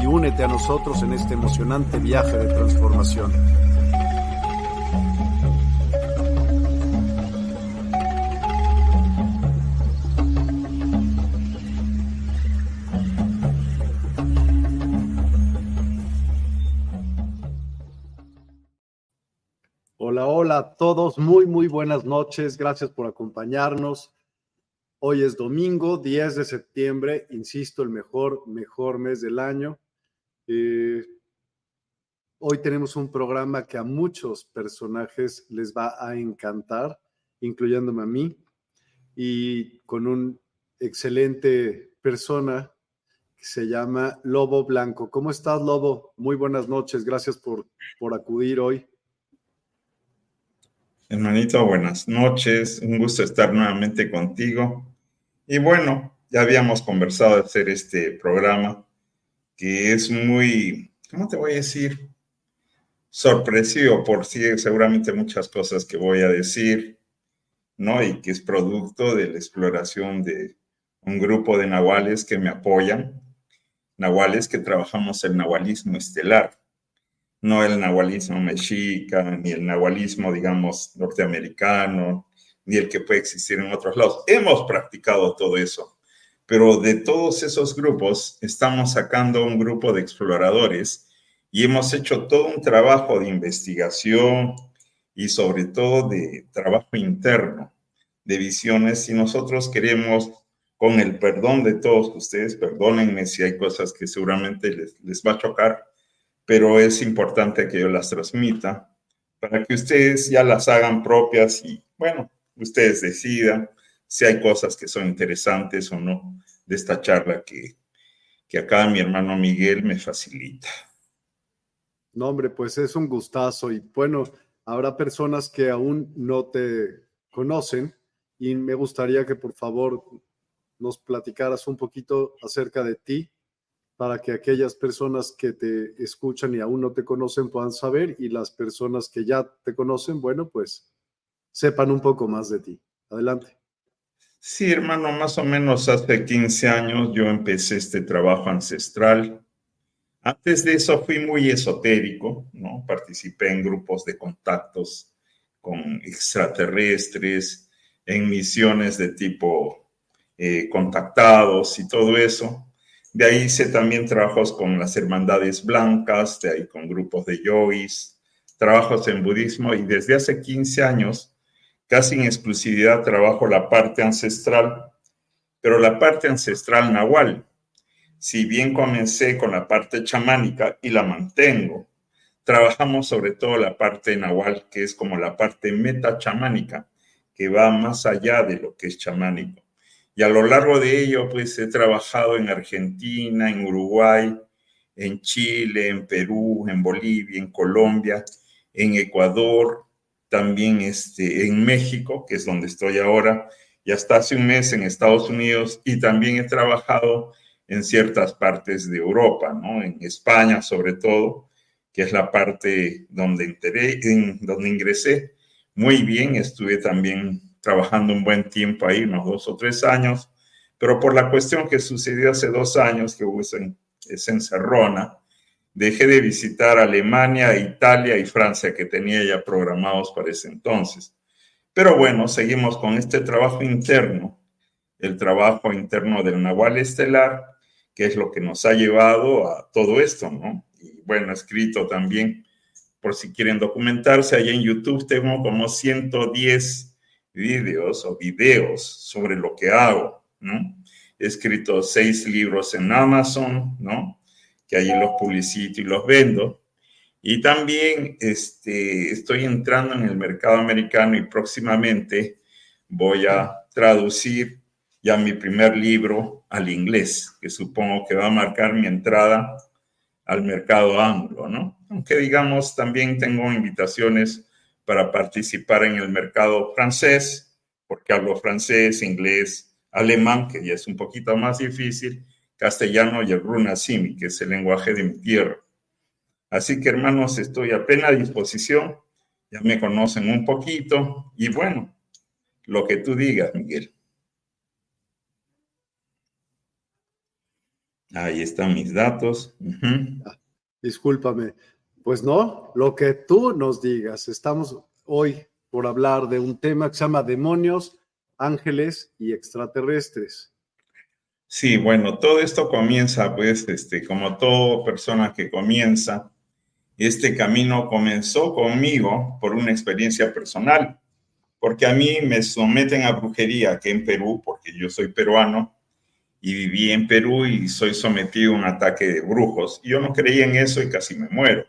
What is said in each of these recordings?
y únete a nosotros en este emocionante viaje de transformación. Hola a todos, muy, muy buenas noches. Gracias por acompañarnos. Hoy es domingo, 10 de septiembre, insisto, el mejor, mejor mes del año. Eh, hoy tenemos un programa que a muchos personajes les va a encantar, incluyéndome a mí, y con un excelente persona que se llama Lobo Blanco. ¿Cómo estás, Lobo? Muy buenas noches, gracias por, por acudir hoy. Hermanito, buenas noches. Un gusto estar nuevamente contigo. Y bueno, ya habíamos conversado de hacer este programa que es muy, ¿cómo te voy a decir? Sorpresivo por sí, seguramente muchas cosas que voy a decir, ¿no? Y que es producto de la exploración de un grupo de nahuales que me apoyan, nahuales que trabajamos el nahualismo estelar no el nahualismo mexica, ni el nahualismo, digamos, norteamericano, ni el que puede existir en otros lados. Hemos practicado todo eso, pero de todos esos grupos estamos sacando un grupo de exploradores y hemos hecho todo un trabajo de investigación y sobre todo de trabajo interno, de visiones, y nosotros queremos, con el perdón de todos ustedes, perdónenme si hay cosas que seguramente les, les va a chocar, pero es importante que yo las transmita para que ustedes ya las hagan propias y, bueno, ustedes decidan si hay cosas que son interesantes o no de esta charla que, que acá mi hermano Miguel me facilita. No, hombre, pues es un gustazo y bueno, habrá personas que aún no te conocen y me gustaría que por favor nos platicaras un poquito acerca de ti, para que aquellas personas que te escuchan y aún no te conocen puedan saber y las personas que ya te conocen, bueno, pues sepan un poco más de ti. Adelante. Sí, hermano, más o menos hace 15 años yo empecé este trabajo ancestral. Antes de eso fui muy esotérico, ¿no? Participé en grupos de contactos con extraterrestres, en misiones de tipo eh, contactados y todo eso. De ahí hice también trabajos con las hermandades blancas, de ahí con grupos de yogis, trabajos en budismo y desde hace 15 años, casi en exclusividad, trabajo la parte ancestral, pero la parte ancestral nahual. Si bien comencé con la parte chamánica y la mantengo, trabajamos sobre todo la parte nahual, que es como la parte metachamánica, que va más allá de lo que es chamánico. Y a lo largo de ello, pues he trabajado en Argentina, en Uruguay, en Chile, en Perú, en Bolivia, en Colombia, en Ecuador, también este, en México, que es donde estoy ahora, y hasta hace un mes en Estados Unidos, y también he trabajado en ciertas partes de Europa, ¿no? En España sobre todo, que es la parte donde, enteré, en, donde ingresé. Muy bien, estuve también trabajando un buen tiempo ahí, unos dos o tres años, pero por la cuestión que sucedió hace dos años, que hubo esa, esa encerrona, dejé de visitar Alemania, Italia y Francia que tenía ya programados para ese entonces. Pero bueno, seguimos con este trabajo interno, el trabajo interno del Nahual Estelar, que es lo que nos ha llevado a todo esto, ¿no? Y bueno, escrito también, por si quieren documentarse, allá en YouTube tengo como 110 vídeos o videos sobre lo que hago, ¿no? He escrito seis libros en Amazon, ¿no? Que allí los publicito y los vendo. Y también este, estoy entrando en el mercado americano y próximamente voy a traducir ya mi primer libro al inglés, que supongo que va a marcar mi entrada al mercado anglo, ¿no? Aunque digamos, también tengo invitaciones para participar en el mercado francés, porque hablo francés, inglés, alemán, que ya es un poquito más difícil, castellano y el runasimi, que es el lenguaje de mi tierra. Así que hermanos, estoy a plena disposición, ya me conocen un poquito y bueno, lo que tú digas, Miguel. Ahí están mis datos. Ah, discúlpame. Pues no, lo que tú nos digas. Estamos hoy por hablar de un tema que se llama demonios, ángeles y extraterrestres. Sí, bueno, todo esto comienza, pues, este, como toda persona que comienza, este camino comenzó conmigo por una experiencia personal, porque a mí me someten a brujería aquí en Perú, porque yo soy peruano, y viví en Perú y soy sometido a un ataque de brujos. Yo no creía en eso y casi me muero.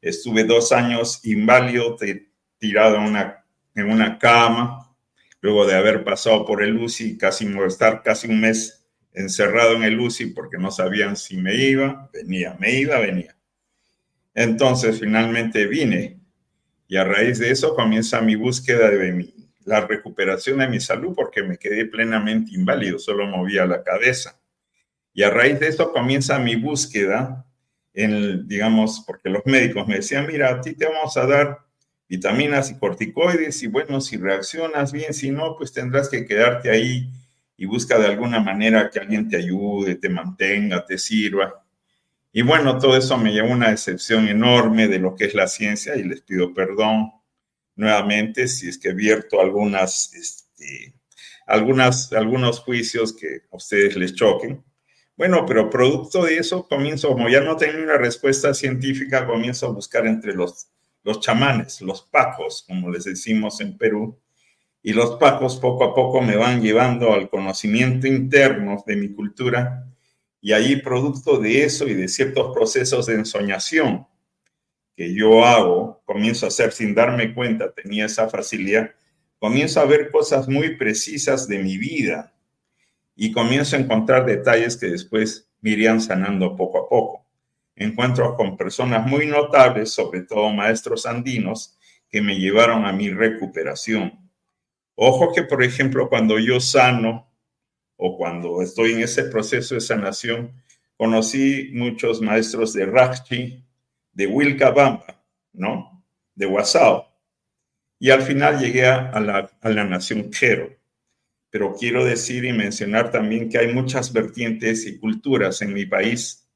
Estuve dos años inválido, tirado en una, en una cama, luego de haber pasado por el UCI, casi estar casi un mes encerrado en el UCI porque no sabían si me iba, venía, me iba, venía. Entonces finalmente vine y a raíz de eso comienza mi búsqueda de mi la recuperación de mi salud porque me quedé plenamente inválido, solo movía la cabeza. Y a raíz de eso comienza mi búsqueda, en, digamos, porque los médicos me decían, mira, a ti te vamos a dar vitaminas y corticoides y bueno, si reaccionas bien, si no, pues tendrás que quedarte ahí y busca de alguna manera que alguien te ayude, te mantenga, te sirva. Y bueno, todo eso me llevó a una decepción enorme de lo que es la ciencia y les pido perdón nuevamente si es que vierto algunas, este, algunos juicios que a ustedes les choquen. Bueno, pero producto de eso comienzo, como ya no tengo una respuesta científica, comienzo a buscar entre los, los chamanes, los pacos, como les decimos en Perú, y los pacos poco a poco me van llevando al conocimiento interno de mi cultura, y ahí producto de eso y de ciertos procesos de ensoñación, que yo hago, comienzo a hacer sin darme cuenta, tenía esa facilidad, comienzo a ver cosas muy precisas de mi vida y comienzo a encontrar detalles que después me irían sanando poco a poco. Encuentro con personas muy notables, sobre todo maestros andinos, que me llevaron a mi recuperación. Ojo que, por ejemplo, cuando yo sano o cuando estoy en ese proceso de sanación, conocí muchos maestros de Rachi, de Wilcabamba, ¿no? De Wasao. Y al final llegué a la, a la nación Quero. Pero quiero decir y mencionar también que hay muchas vertientes y culturas en mi país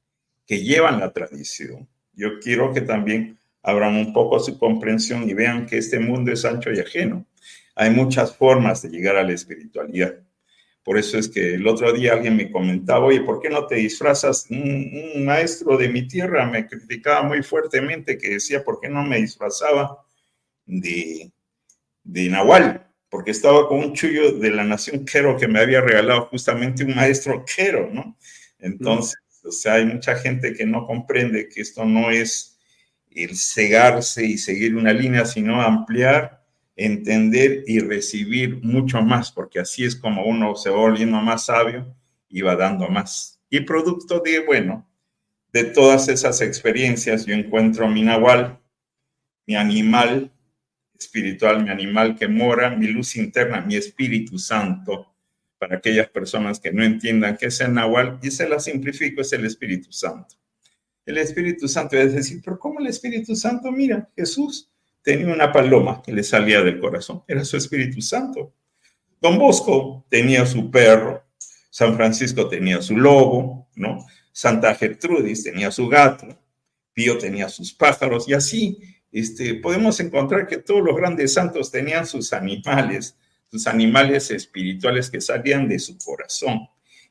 que llevan la tradición. Yo quiero que también abran un poco su comprensión y vean que este mundo es ancho y ajeno. Hay muchas formas de llegar a la espiritualidad. Por eso es que el otro día alguien me comentaba, oye, ¿por qué no te disfrazas? Un, maestro de mi tierra me criticaba muy fuertemente que decía, ¿por qué no me disfrazaba de, de Nahual? Porque estaba con un chullo de la nación Quero que me había regalado justamente un maestro Quero, ¿no? Entonces, o sea, hay mucha gente que no comprende que esto no es el cegarse y seguir una línea, sino ampliar, entender y recibir mucho más, porque así es como uno se va volviendo más sabio y va dando más. Y producto de, bueno, de todas esas experiencias, yo encuentro mi nahual, mi animal espiritual, mi animal que mora, mi luz interna, mi Espíritu Santo, para aquellas personas que no entiendan qué es el Nahual, y se la simplifico, es el Espíritu Santo. El Espíritu Santo es decir, pero ¿cómo el Espíritu Santo? Mira, Jesús tenía una paloma que le salía del corazón, era su Espíritu Santo. Don Bosco tenía su perro, San Francisco tenía su lobo, ¿no? Santa Gertrudis tenía su gato, Pío tenía sus pájaros, y así este, podemos encontrar que todos los grandes santos tenían sus animales, sus animales espirituales que salían de su corazón.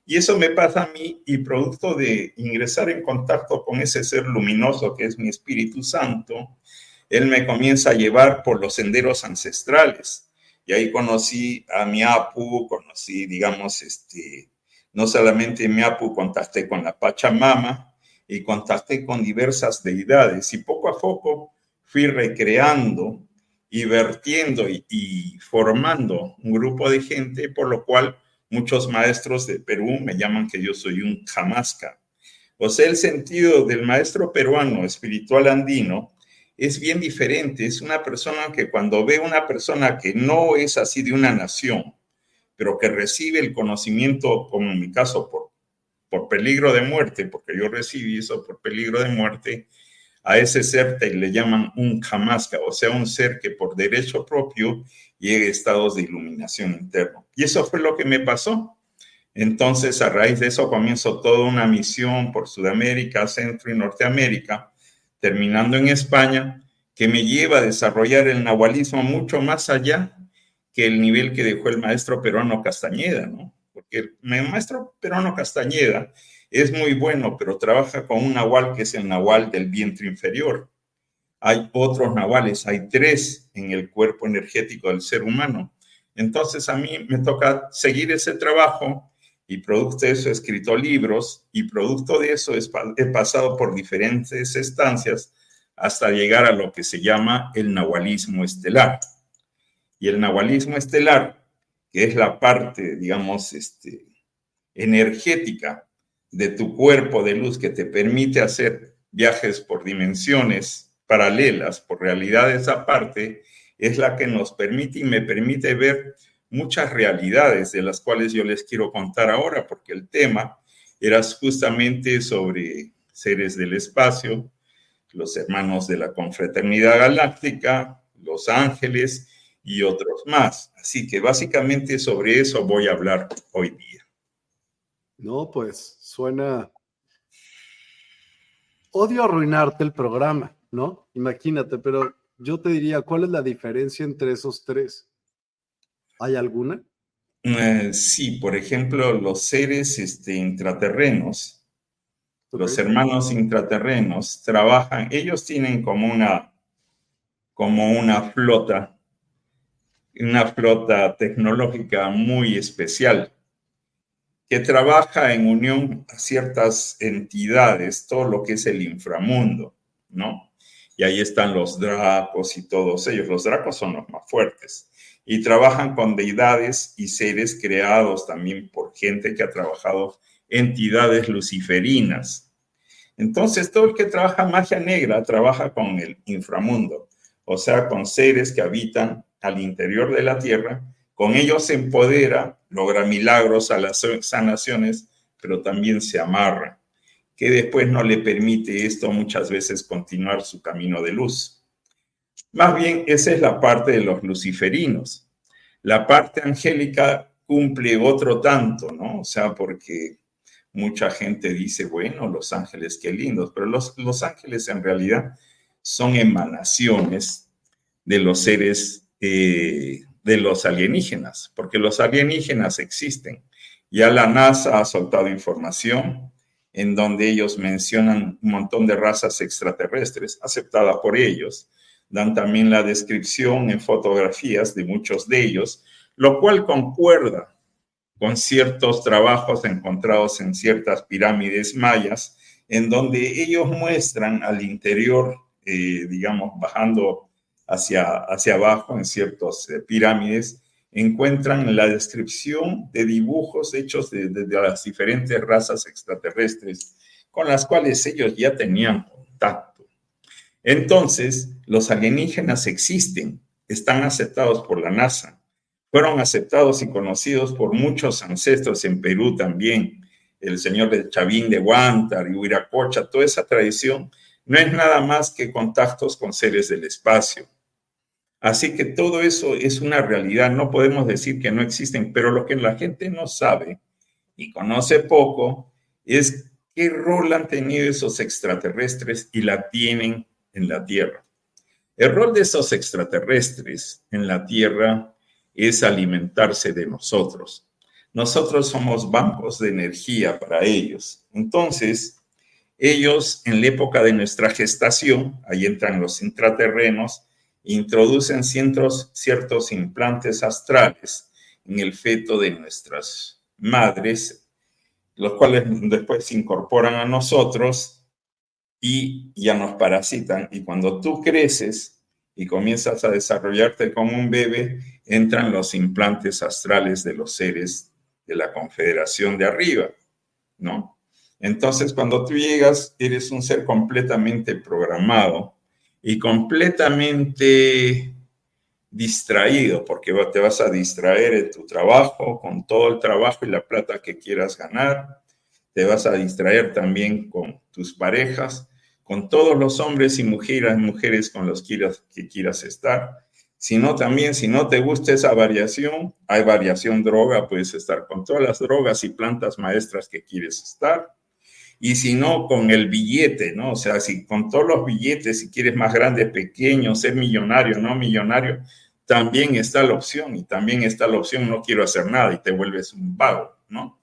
Y eso me pasa a mí y producto de ingresar en contacto con ese ser luminoso que es mi Espíritu Santo, él me comienza a llevar por los senderos ancestrales. Y ahí conocí a mi Apu, conocí, digamos, este, no solamente mi Apu, contacté con la Pachamama y contacté con diversas deidades. Y poco a poco fui recreando y vertiendo y, formando un grupo de gente, por lo cual muchos maestros de Perú me llaman que yo soy un jamasca. O sea, el sentido del maestro peruano espiritual andino es bien diferente. Es una persona que cuando ve una persona que no es así de una nación, pero que recibe el conocimiento, como en mi caso, por, por peligro de muerte, porque yo recibí eso por peligro de muerte, a ese ser te le llaman un jamasca, o sea, un ser que por derecho propio llegue a estados de iluminación interno. Y eso fue lo que me pasó. Entonces, a raíz de eso comienzo toda una misión por Sudamérica, Centro y Norteamérica, terminando en España, que me lleva a desarrollar el nahualismo mucho más allá que el nivel que dejó el maestro peruano Castañeda, ¿no? Porque el maestro peruano Castañeda es muy bueno, pero trabaja con un nahual que es el nahual del vientre inferior. Hay otros nahuales, hay tres en el cuerpo energético del ser humano. Entonces a mí me toca seguir ese trabajo y producto de eso he escrito libros y producto de eso he pasado por diferentes estancias hasta llegar a lo que se llama el nahualismo estelar. Y el nahualismo estelar, que es la parte, digamos, este, energética de tu cuerpo de luz que te permite hacer viajes por dimensiones paralelas, por realidades aparte, es la que nos permite y me permite ver muchas realidades de las cuales yo les quiero contar ahora, porque el tema era justamente sobre seres del espacio, los hermanos de la confraternidad galáctica, los ángeles y otros más. Así que básicamente sobre eso voy a hablar hoy día. No, pues suena... Odio arruinarte el programa, ¿no? Imagínate, pero yo te diría, ¿cuál es la diferencia entre esos tres? ¿Hay alguna? Eh, sí, por ejemplo, los seres este, intraterrenos, los hermanos intraterrenos trabajan, ellos tienen como una, como una flota, una flota tecnológica muy especial que trabaja en unión a ciertas entidades, todo lo que es el inframundo, ¿no? Y ahí están los dracos y todos ellos. Los dracos son los más fuertes. Y trabajan con deidades y seres creados también por gente que ha trabajado entidades luciferinas. Entonces, todo el que trabaja magia negra trabaja con el inframundo, o sea, con seres que habitan al interior de la tierra con ellos se empodera, logra milagros a las sanaciones, pero también se amarra, que después no le permite esto muchas veces continuar su camino de luz. Más bien, esa es la parte de los luciferinos. La parte angélica cumple otro tanto, ¿no? O sea, porque mucha gente dice, bueno, los ángeles, qué lindos, pero los, ángeles en realidad son emanaciones de los seres eh, de los alienígenas, porque los alienígenas existen. Ya la NASA ha soltado información en donde ellos mencionan un montón de razas extraterrestres aceptadas por ellos. Dan también la descripción en fotografías de muchos de ellos, lo cual concuerda con ciertos trabajos encontrados en ciertas pirámides mayas, en donde ellos muestran al interior eh, digamos, bajando hacia, hacia abajo en ciertas eh, pirámides, encuentran la descripción de dibujos hechos de, las diferentes razas extraterrestres con las cuales ellos ya tenían contacto. Entonces, los alienígenas existen, están aceptados por la NASA, fueron aceptados y conocidos por muchos ancestros en Perú también, el señor de Chavín de Huántar y Huiracocha, toda esa tradición no es nada más que contactos con seres del espacio. Así que todo eso es una realidad, no podemos decir que no existen, pero lo que la gente no sabe y conoce poco es qué rol han tenido esos extraterrestres y la tienen en la Tierra. El rol de esos extraterrestres en la Tierra es alimentarse de nosotros. Nosotros somos bancos de energía para ellos. Entonces, ellos en la época de nuestra gestación, ahí entran los intraterrenos, introducen ciertos, ciertos implantes astrales en el feto de nuestras madres, los cuales después se incorporan a nosotros y ya nos parasitan. Y cuando tú creces y comienzas a desarrollarte como un bebé, entran los implantes astrales de los seres de la confederación de arriba, ¿no? Entonces, cuando tú llegas, eres un ser completamente programado y completamente distraído, porque te vas a distraer en tu trabajo, con todo el trabajo y la plata que quieras ganar. Te vas a distraer también con tus parejas, con todos los hombres y mujeres, mujeres con los que quieras estar. Sino también, si no te gusta esa variación, hay variación droga, puedes estar con todas las drogas y plantas maestras que quieres estar y si no, con el billete, ¿no? O sea, si con todos los billetes, si quieres más grande, pequeño, ser millonario, no millonario, también está la opción y también está la opción no quiero hacer nada y te vuelves un vago, ¿no?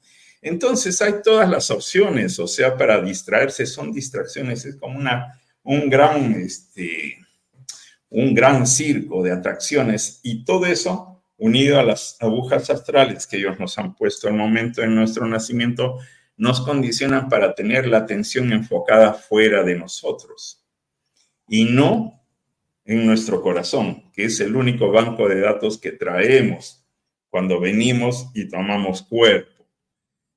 Entonces hay todas las opciones, o sea, para distraerse son distracciones, es como una, un gran, este, un gran circo de atracciones y todo eso unido a las agujas astrales que ellos nos han puesto al momento de nuestro nacimiento, nos condicionan para tener la atención enfocada fuera de nosotros y no en nuestro corazón, que es el único banco de datos que traemos cuando venimos y tomamos cuerpo.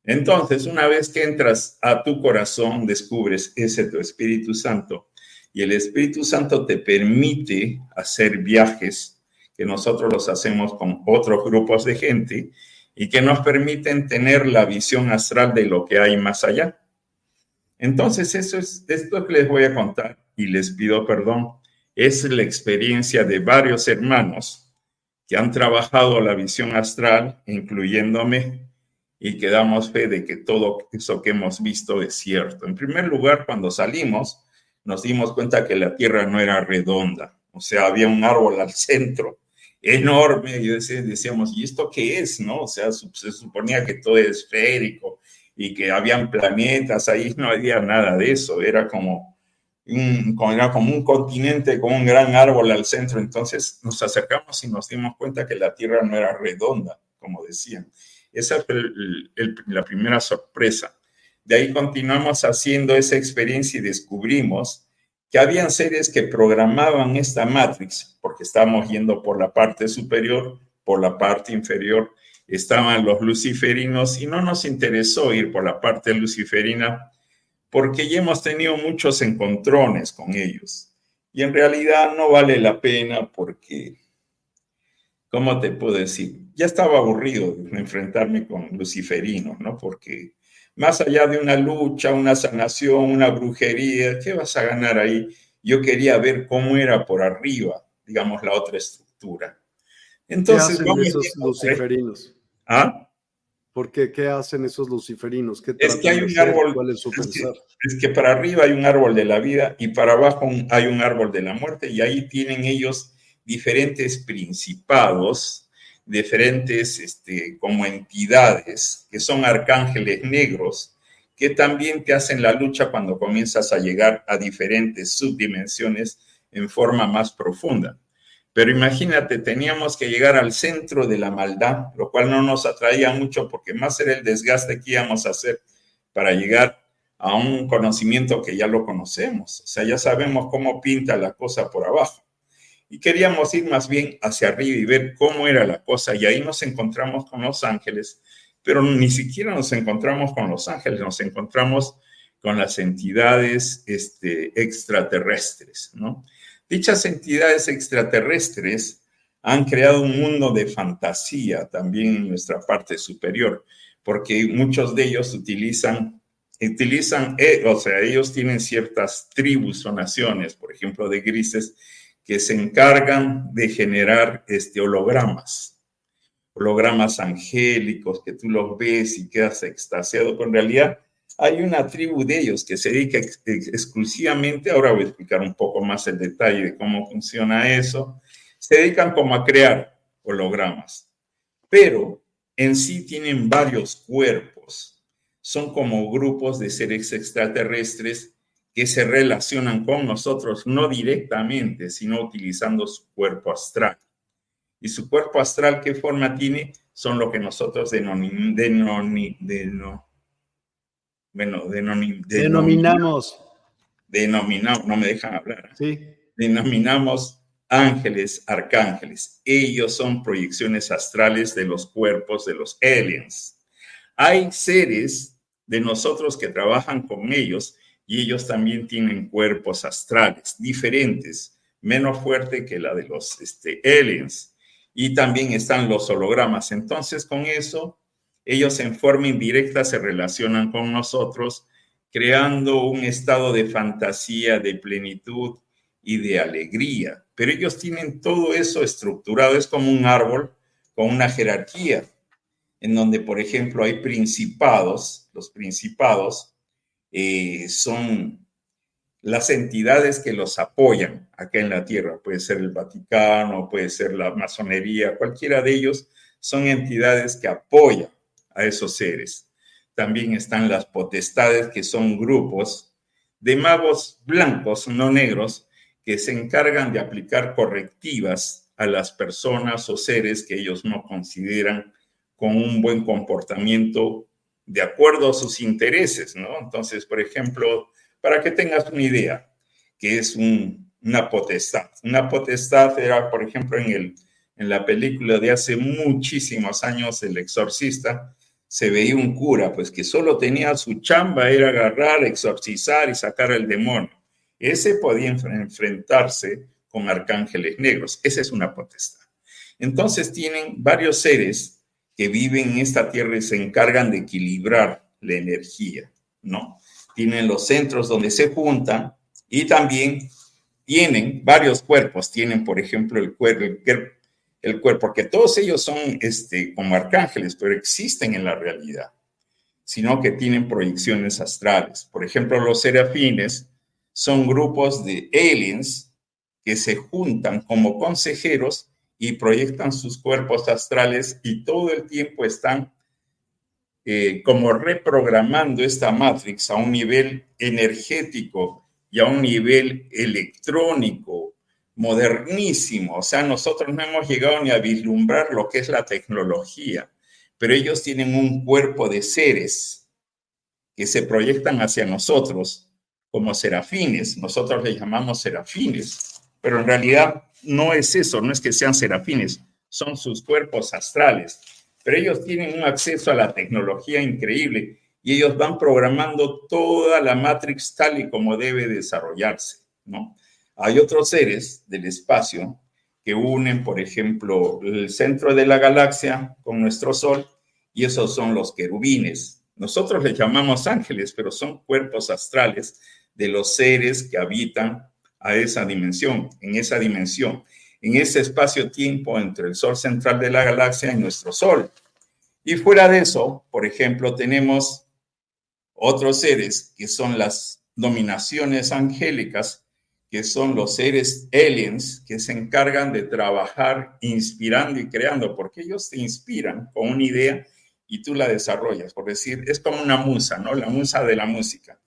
Entonces, una vez que entras a tu corazón, descubres ese tu Espíritu Santo y el Espíritu Santo te permite hacer viajes que nosotros los hacemos con otros grupos de gente y que nos permiten tener la visión astral de lo que hay más allá. Entonces, eso es esto que les voy a contar y les pido perdón. Es la experiencia de varios hermanos que han trabajado la visión astral, incluyéndome, y que damos fe de que todo eso que hemos visto es cierto. En primer lugar, cuando salimos, nos dimos cuenta que la Tierra no era redonda, o sea, había un árbol al centro enorme. Y decíamos, ¿y esto qué es? ¿No? O sea, se suponía que todo es esférico y que habían planetas, ahí no había nada de eso, era como un, era como un continente con un gran árbol al centro. Entonces nos acercamos y nos dimos cuenta que la Tierra no era redonda, como decían. Esa fue la primera sorpresa. De ahí continuamos haciendo esa experiencia y descubrimos que habían seres que programaban esta matrix, porque estábamos yendo por la parte superior, por la parte inferior, estaban los luciferinos y no nos interesó ir por la parte luciferina porque ya hemos tenido muchos encontrones con ellos. Y en realidad no vale la pena porque, ¿cómo te puedo decir? Ya estaba aburrido de enfrentarme con luciferinos, ¿no? Porque más allá de una lucha, una sanación, una brujería, ¿qué vas a ganar ahí? Yo quería ver cómo era por arriba, digamos, la otra estructura. Entonces, ¿Qué hacen esos luciferinos? ¿Ah? ¿Por qué? ¿Qué hacen esos luciferinos? es que hay un árbol. ¿Cuál es, su es, que, es que para arriba hay un árbol de la vida y para abajo hay un árbol de la muerte, y ahí tienen ellos diferentes principados diferentes este, como entidades que son arcángeles negros que también te hacen la lucha cuando comienzas a llegar a diferentes subdimensiones en forma más profunda. Pero imagínate, teníamos que llegar al centro de la maldad, lo cual no nos atraía mucho porque más era el desgaste que íbamos a hacer para llegar a un conocimiento que ya lo conocemos, o sea, ya sabemos cómo pinta la cosa por abajo. Y queríamos ir más bien hacia arriba y ver cómo era la cosa, y ahí nos encontramos con los ángeles, pero ni siquiera nos encontramos con los ángeles, nos encontramos con las entidades este, extraterrestres, ¿no? Dichas entidades extraterrestres han creado un mundo de fantasía también en nuestra parte superior, porque muchos de ellos utilizan, utilizan, eh, o sea, ellos tienen ciertas tribus o naciones, por ejemplo, de grises, que se encargan de generar este, hologramas, hologramas angélicos que tú los ves y quedas extasiado, con realidad hay una tribu de ellos que se dedica exclusivamente, ahora voy a explicar un poco más el detalle de cómo funciona eso, se dedican como a crear hologramas, pero en sí tienen varios cuerpos, son como grupos de seres extraterrestres que se relacionan con nosotros no directamente, sino utilizando su cuerpo astral. Y su cuerpo astral, ¿qué forma tiene? Son lo que nosotros denominamos bueno, denominamos. Denominamos, no me dejan hablar. Sí. Denominamos ángeles, arcángeles. Ellos son proyecciones astrales de los cuerpos de los aliens. Hay seres de nosotros que trabajan con ellos y ellos también tienen cuerpos astrales diferentes, menos fuerte que la de los este, aliens. Y también están los hologramas. Entonces, con eso ellos en forma indirecta se relacionan con nosotros, creando un estado de fantasía, de plenitud y de alegría. Pero ellos tienen todo eso estructurado, es como un árbol con una jerarquía, en donde, por ejemplo, hay principados. Los principados eh, son las entidades que los apoyan acá en la tierra. Puede ser el Vaticano, puede ser la masonería, cualquiera de ellos son entidades que apoyan a esos seres. También están las potestades, que son grupos de magos blancos, no negros, que se encargan de aplicar correctivas a las personas o seres que ellos no consideran con un buen comportamiento de acuerdo a sus intereses, ¿no? Entonces, por ejemplo, para que tengas una idea, que es una potestad. Una potestad era, por ejemplo, en, el, en la película de hace muchísimos años, El Exorcista, se veía un cura, pues que solo tenía su chamba, era agarrar, exorcizar y sacar al demonio. Ese podía enfrentarse con arcángeles negros. Esa es una potestad. Entonces tienen varios seres que viven en esta tierra y se encargan de equilibrar la energía, ¿no? Tienen los centros donde se juntan y también tienen varios cuerpos. Tienen, por ejemplo, el cuerpo, el el cuerpo, porque todos ellos son este, como arcángeles, pero existen en la realidad, sino que tienen proyecciones astrales. Por ejemplo, los serafines son grupos de aliens que se juntan como consejeros y proyectan sus cuerpos astrales y todo el tiempo están eh, como reprogramando esta matrix a un nivel energético y a un nivel electrónico modernísimo. O sea, nosotros no hemos llegado ni a vislumbrar lo que es la tecnología, pero ellos tienen un cuerpo de seres que se proyectan hacia nosotros como serafines. Nosotros les llamamos serafines, pero en realidad no es eso, no es que sean serafines, son sus cuerpos astrales. Pero ellos tienen un acceso a la tecnología increíble y ellos van programando toda la matrix tal y como debe desarrollarse, ¿no? Hay otros seres del espacio que unen, por ejemplo, el centro de la galaxia con nuestro Sol, y esos son los querubines. Nosotros les llamamos ángeles, pero son cuerpos astrales de los seres que habitan a esa dimensión, en esa dimensión, en ese espacio-tiempo entre el Sol central de la galaxia y nuestro Sol. Y fuera de eso, por ejemplo, tenemos otros seres que son las dominaciones angélicas que son los seres aliens que se encargan de trabajar inspirando y creando, porque ellos te inspiran con una idea y tú la desarrollas. Por decir, es como una musa, ¿no? La musa de la música.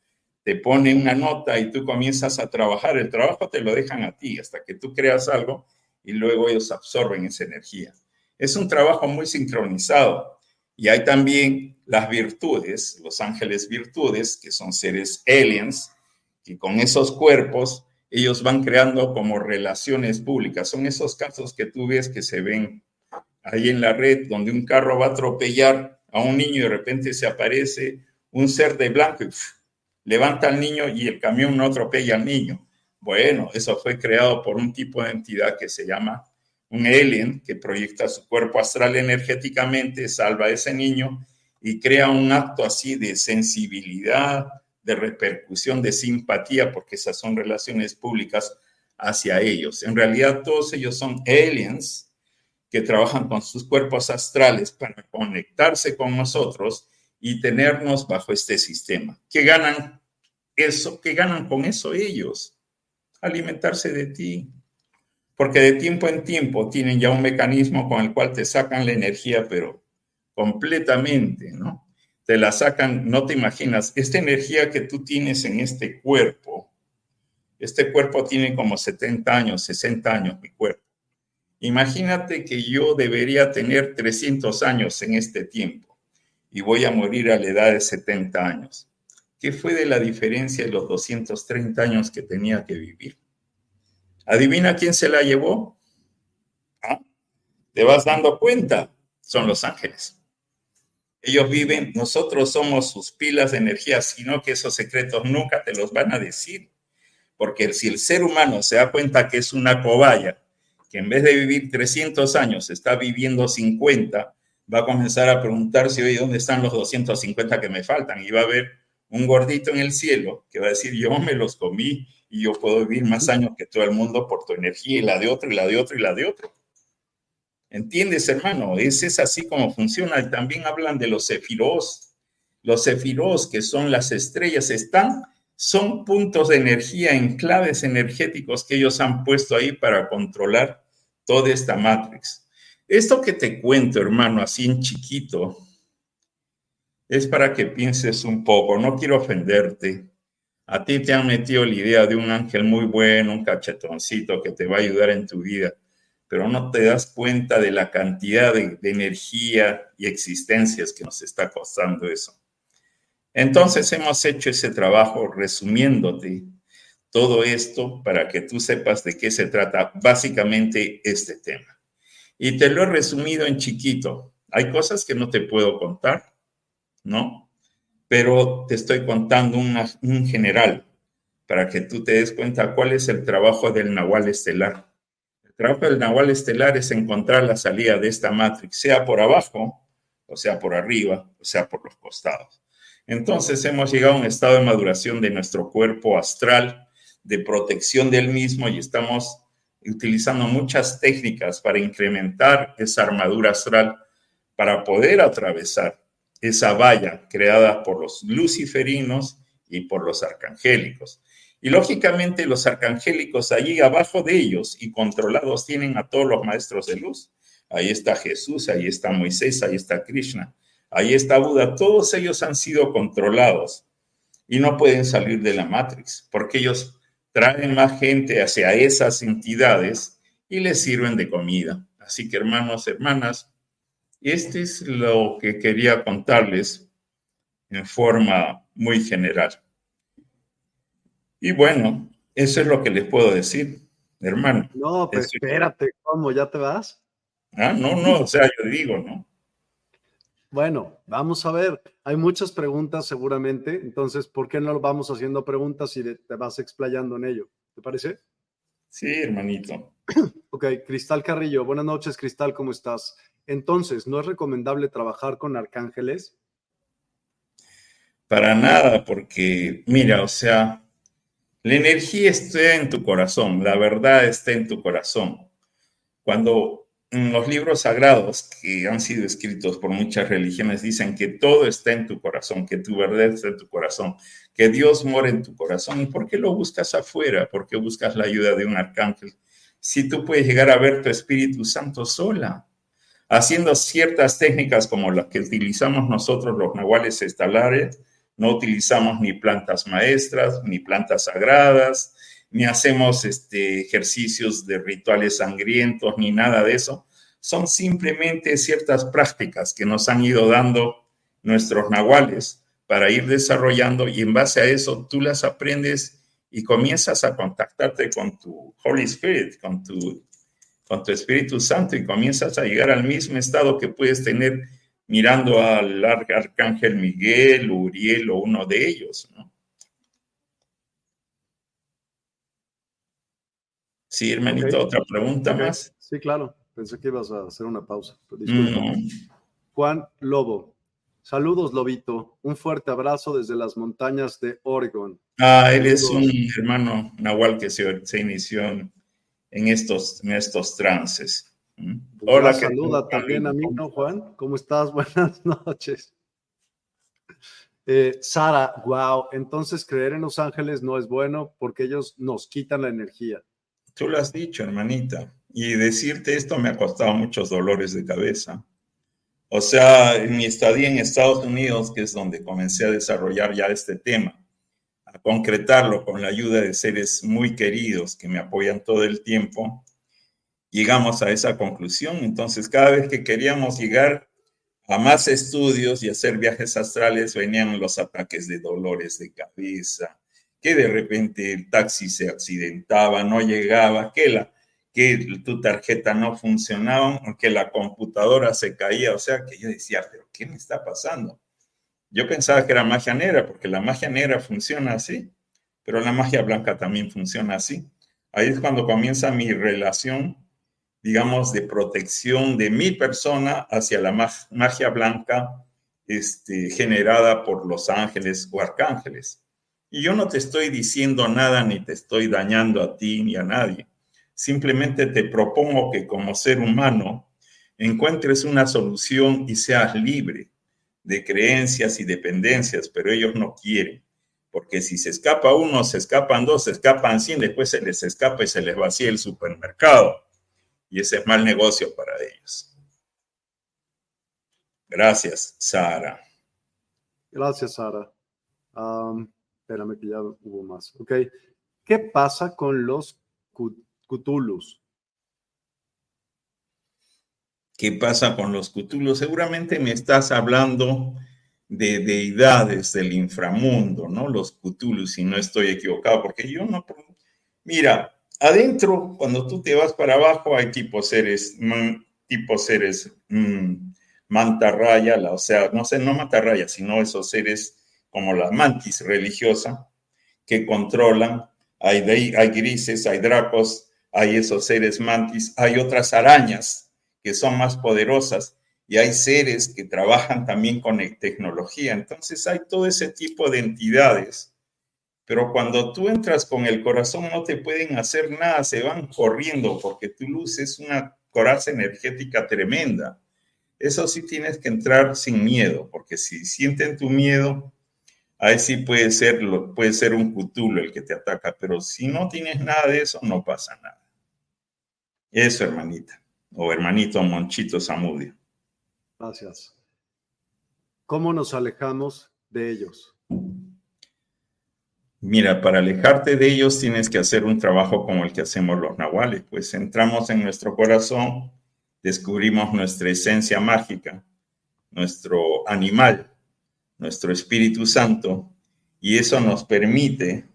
Te pone una nota y tú comienzas a trabajar. El trabajo te lo dejan a ti hasta que tú creas algo y luego ellos absorben esa energía. Es un trabajo muy sincronizado Y hay también las virtudes, los ángeles virtudes, que son seres aliens, que con esos cuerpos ellos van creando como relaciones públicas. Son esos casos que tú ves que se ven ahí en la red, donde un carro va a atropellar a un niño y de repente se aparece un ser de blanco y levanta al niño y el camión no atropella al niño. Bueno, eso fue creado por un tipo de entidad que se llama un alien que proyecta su cuerpo astral energéticamente, salva a ese niño y crea un acto así de sensibilidad, de repercusión, de simpatía, porque esas son relaciones públicas hacia ellos. En realidad todos ellos son aliens que trabajan con sus cuerpos astrales para conectarse con nosotros y tenernos bajo este sistema. ¿Qué ganan eso? ¿Qué ganan con eso ellos? Alimentarse de ti. Porque de tiempo en tiempo tienen ya un mecanismo con el cual te sacan la energía, pero completamente, ¿no? Te la sacan, no te imaginas, esta energía que tú tienes en este cuerpo, este cuerpo tiene como 70 años, 60 años mi cuerpo. Imagínate que yo debería tener 300 años en este tiempo y voy a morir a la edad de 70 años. ¿Qué fue de la diferencia de los 230 años que tenía que vivir? ¿Adivina quién se la llevó? ¿Ah? ¿Te vas dando cuenta? Son los ángeles. Ellos viven, nosotros somos sus pilas de energía, sino que esos secretos nunca te los van a decir. Porque si el ser humano se da cuenta que es una cobaya, que en vez de vivir 300 años está viviendo 50, va a comenzar a preguntarse, oye, ¿dónde están los 250 que me faltan? Y va a haber un gordito en el cielo que va a decir, yo me los comí y yo puedo vivir más años que todo el mundo por tu energía y la de otro y la de otro y la de otro. ¿Entiendes, hermano? Ese es así como funciona. Y también hablan de los cefiros. Los cefiros, que son las estrellas, están, son puntos de energía, enclaves energéticos que ellos han puesto ahí para controlar toda esta matrix. Esto que te cuento, hermano, así en chiquito, es para que pienses un poco. No quiero ofenderte. A ti te han metido la idea de un ángel muy bueno, un cachetoncito que te va a ayudar en tu vida, pero no te das cuenta de la cantidad de, de energía y existencias que nos está costando eso. Entonces hemos hecho ese trabajo resumiéndote todo esto para que tú sepas de qué se trata básicamente este tema. Y te lo he resumido en chiquito. Hay cosas que no te puedo contar, ¿no? Pero te estoy contando un general para que tú te des cuenta cuál es el trabajo del Nahual Estelar. El trabajo del Nahual Estelar es encontrar la salida de esta matrix, sea por abajo, o sea por arriba, o sea por los costados. Entonces hemos llegado a un estado de maduración de nuestro cuerpo astral, de protección del mismo y estamos utilizando muchas técnicas para incrementar esa armadura astral para poder atravesar esa valla creada por los luciferinos y por los arcangélicos. Y lógicamente los arcangélicos allí abajo de ellos y controlados tienen a todos los maestros de luz. Ahí está Jesús, ahí está Moisés, ahí está Krishna, ahí está Buda. Todos ellos han sido controlados y no pueden salir de la Matrix porque ellos traen más gente hacia esas entidades y les sirven de comida. Así que hermanos, hermanas, este es lo que quería contarles en forma muy general. Y bueno, eso es lo que les puedo decir, hermano. No, pues espérate, ¿cómo? ¿Ya te vas? Ah, no, no, o sea, yo digo, ¿no? Bueno, vamos a ver. Hay muchas preguntas seguramente, entonces, ¿por qué no vamos haciendo preguntas y te vas explayando en ello? ¿Te parece? Sí, hermanito. Ok, Cristal Carrillo, buenas noches, Cristal, ¿cómo estás? Entonces, ¿no es recomendable trabajar con arcángeles? Para nada, porque mira, o sea, la energía está en tu corazón, la verdad está en tu corazón. Cuando los libros sagrados que han sido escritos por muchas religiones dicen que todo está en tu corazón, que tu verdad está en tu corazón, que Dios mora en tu corazón. ¿Y por qué lo buscas afuera? ¿Por qué buscas la ayuda de un arcángel? Si tú puedes llegar a ver tu Espíritu Santo sola, haciendo ciertas técnicas como las que utilizamos nosotros los nahuales estalares, no utilizamos ni plantas maestras, ni plantas sagradas, ni hacemos este, ejercicios de rituales sangrientos, ni nada de eso. son simplemente ciertas prácticas que nos han ido dando nuestros nahuales para ir desarrollando y en base a eso tú las aprendes y comienzas a contactarte con tu Holy Spirit, con tu, con tu Espíritu Santo y comienzas a llegar al mismo estado que puedes tener mirando al arcángel Miguel, Uriel o uno de ellos, ¿no? Sí, hermanito, otra pregunta más. Sí, claro. Pensé que ibas a hacer una pausa. Juan Lobo. Saludos, Lobito. Un fuerte abrazo desde las montañas de Oregon. Ah, él es un hermano nahual que se, inició en, estos, en estos trances. Pues Hola, saluda también a mí, ¿no, Juan? ¿Cómo estás? Buenas noches. Eh, Sara, wow, entonces creer en los ángeles no es bueno porque ellos nos quitan la energía. Tú lo has dicho, hermanita. Y decirte esto me ha costado muchos dolores de cabeza. O sea, en mi estadía en Estados Unidos, que es donde comencé a desarrollar ya este tema, a concretarlo con la ayuda de seres muy queridos que me apoyan todo el tiempo, llegamos a esa conclusión. Entonces, cada vez que queríamos llegar a más estudios y hacer viajes astrales, venían los ataques de dolores de cabeza, que de repente el taxi se accidentaba, no llegaba, que que tu tarjeta no funcionaba, que la computadora se caía, o sea que yo decía, pero ¿qué me está pasando? Yo pensaba que era magia negra, porque la magia negra funciona así, pero la magia blanca también funciona así. Ahí es cuando comienza mi relación, digamos, de protección de mi persona hacia la magia blanca este, generada por los ángeles o arcángeles. Y yo no te estoy diciendo nada ni te estoy dañando a ti ni a nadie Simplemente te propongo que como ser humano encuentres una solución y seas libre de creencias y dependencias, pero ellos no quieren. Porque si se escapa uno, se escapan dos, se escapan cien, después se les escapa y se les vacía el supermercado. Y ese es mal negocio para ellos. Gracias, Sara. Gracias, Sara. Espérame que ya hubo más. Ok. ¿Qué pasa con los Cthulhus. ¿Qué pasa con los Cthulhus? Seguramente me estás hablando de deidades del inframundo, ¿no? Los Cthulhus, si no estoy equivocado, porque yo no... Mira, adentro, cuando tú te vas para abajo, hay tipo seres, mm, tipo seres mm, mantarraya, o sea, no sé, no mantarraya, sino esos seres como la mantis religiosa, que controlan, hay, hay grises, hay dracos, hay esos seres mantis, hay otras arañas que son más poderosas y hay seres que trabajan también con tecnología. Entonces hay todo ese tipo de entidades. Pero cuando tú entras con el corazón no te pueden hacer nada, se van corriendo porque tu luz es una coraza energética tremenda. Eso sí tienes que entrar sin miedo, porque si sienten tu miedo, ahí sí puede ser, puede ser un cutulo el que te ataca, pero si no tienes nada de eso, no pasa nada. Eso, hermanita, o hermanito Monchito Zamudio. Gracias. ¿Cómo nos alejamos de ellos? Mira, para alejarte de ellos tienes que hacer un trabajo como el que hacemos los nahuales, pues entramos en nuestro corazón, descubrimos nuestra esencia mágica, nuestro animal, nuestro Espíritu Santo, y eso nos permite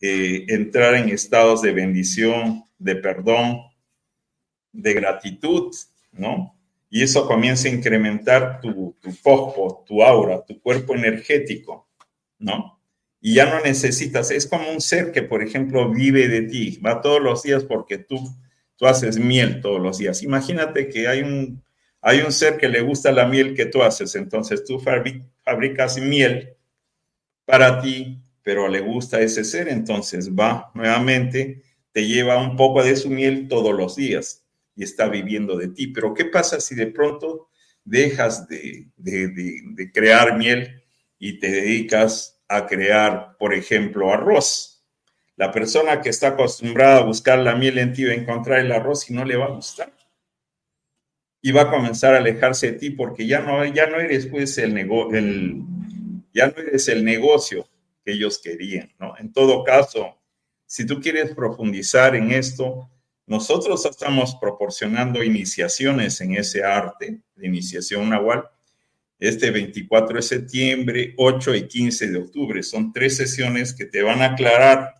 eh, entrar en estados de bendición, de perdón, de gratitud, ¿no? Y eso comienza a incrementar tu, tu tu aura, tu cuerpo energético, ¿no? Y ya no necesitas, es como un ser que, por ejemplo, vive de ti, va todos los días porque tú, tú haces miel todos los días. Imagínate que hay un, hay un ser que le gusta la miel que tú haces, entonces tú fabricas miel para ti, pero le gusta ese ser, entonces va nuevamente, te lleva un poco de su miel todos los días y está viviendo de ti. Pero ¿qué pasa si de pronto dejas de, crear miel y te dedicas a crear, por ejemplo, arroz? La persona que está acostumbrada a buscar la miel en ti va a encontrar el arroz y no le va a gustar. Y va a comenzar a alejarse de ti porque ya no, ya no eres pues el, el, ya no eres el negocio que ellos querían, ¿no? En todo caso, si tú quieres profundizar en esto, Nosotros estamos proporcionando iniciaciones en ese arte, de iniciación nahual, este 24 de septiembre, 8 y 15 de octubre. Son tres sesiones que te van a aclarar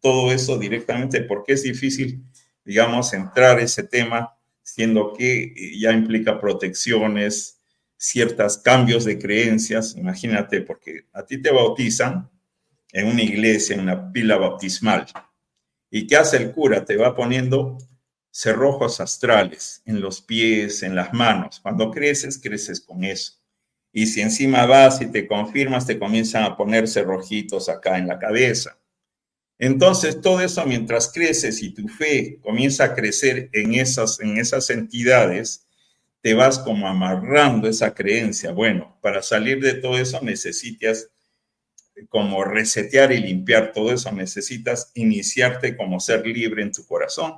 todo eso directamente porque es difícil, digamos, entrar ese tema, siendo que ya implica protecciones, ciertos cambios de creencias. Imagínate, porque a ti te bautizan en una iglesia, en una pila bautismal. ¿Y qué hace el cura? Te va poniendo cerrojos astrales en los pies, en las manos. Cuando creces, creces con eso. Y si encima vas y te confirmas, te comienzan a poner cerrojitos acá en la cabeza. Entonces, todo eso mientras creces y tu fe comienza a crecer en esas, en esas entidades, te vas como amarrando esa creencia. Bueno, para salir de todo eso necesitas como resetear y limpiar todo eso, necesitas iniciarte como ser libre en tu corazón.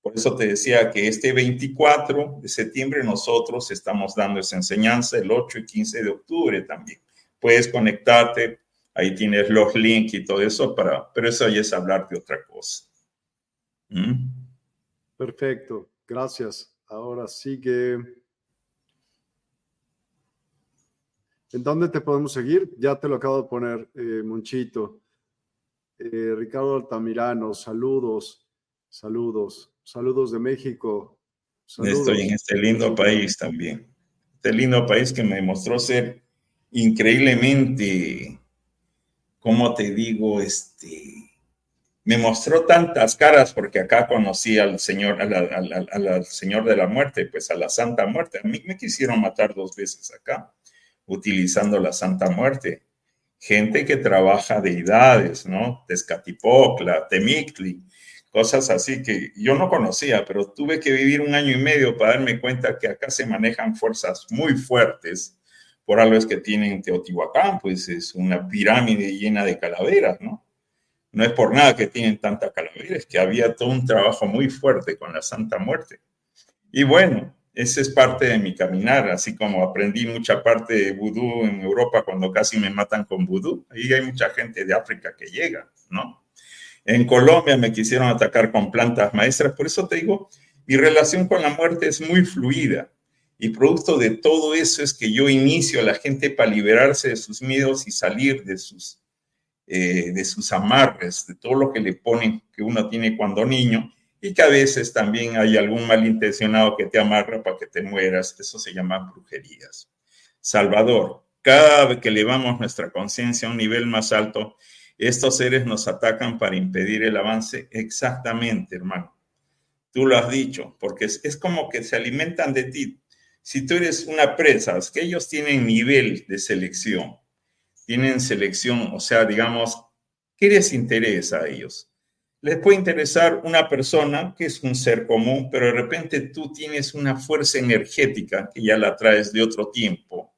Por eso te decía que este 24 de septiembre nosotros estamos dando esa enseñanza el 8 y 15 de octubre también. Puedes conectarte, ahí tienes los links y todo eso, para, pero eso ya es hablar de otra cosa. ¿Mm? Perfecto, gracias. Ahora sigue ¿En dónde te podemos seguir? Ya te lo acabo de poner, eh, Monchito. Eh, Ricardo Altamirano, saludos, saludos, saludos de México. Estoy en este lindo país también. Este lindo país que me mostró ser increíblemente, ¿cómo te digo? Este, me mostró tantas caras porque acá conocí al señor, al señor de la muerte, pues a la Santa Muerte. A mí me quisieron matar dos veces acá utilizando la Santa Muerte. Gente que trabaja deidades, ¿no? Tezcatipocla, Temictli, cosas así que yo no conocía, pero tuve que vivir un año y medio para darme cuenta que acá se manejan fuerzas muy fuertes. Por algo es que tienen Teotihuacán, pues es una pirámide llena de calaveras, ¿no? No es por nada que tienen tanta calavera, es que había todo un trabajo muy fuerte con la Santa Muerte. Y bueno, ese es parte de mi caminar, así como aprendí mucha parte de vudú en Europa cuando casi me matan con vudú. Ahí hay mucha gente de África que llega, ¿no? En Colombia me quisieron atacar con plantas maestras, por eso te digo, mi relación con la muerte es muy fluida. Y producto de todo eso es que yo inicio a la gente para liberarse de sus miedos y salir de sus, eh, de sus amarres, de todo lo que le ponen que uno tiene cuando niño y que a veces también hay algún malintencionado que te amarra para que te mueras. Eso se llama brujerías. Salvador, cada vez que elevamos nuestra conciencia a un nivel más alto, estos seres nos atacan para impedir el avance. Exactamente, hermano. Tú lo has dicho, porque es, es como que se alimentan de ti. Si tú eres una presa, es que ellos tienen nivel de selección, tienen selección, o sea, digamos, ¿qué les interesa a ellos? les puede interesar una persona que es un ser común, pero de repente tú tienes una fuerza energética que ya la traes de otro tiempo,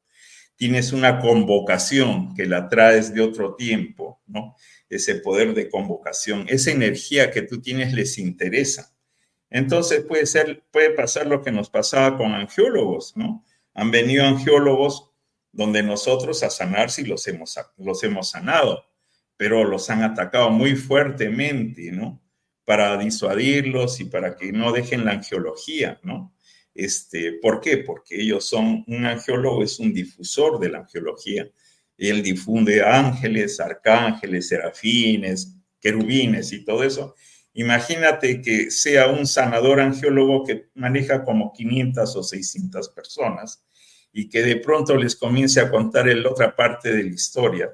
tienes una convocación que la traes de otro tiempo, ¿no? Ese poder de convocación, esa energía que tú tienes les interesa. Entonces puede ser, puede pasar lo que nos pasaba con angiólogos, ¿no? Han venido angiólogos donde nosotros a sanar si los hemos, los hemos sanado pero los han atacado muy fuertemente, ¿no? Para disuadirlos y para que no dejen la angiología, ¿no? Este, ¿Por qué? Porque ellos son, un angiólogo es un difusor de la angiología. Él difunde ángeles, arcángeles, serafines, querubines y todo eso. Imagínate que sea un sanador angiólogo que maneja como 500 o 600 personas y que de pronto les comience a contar la otra parte de la historia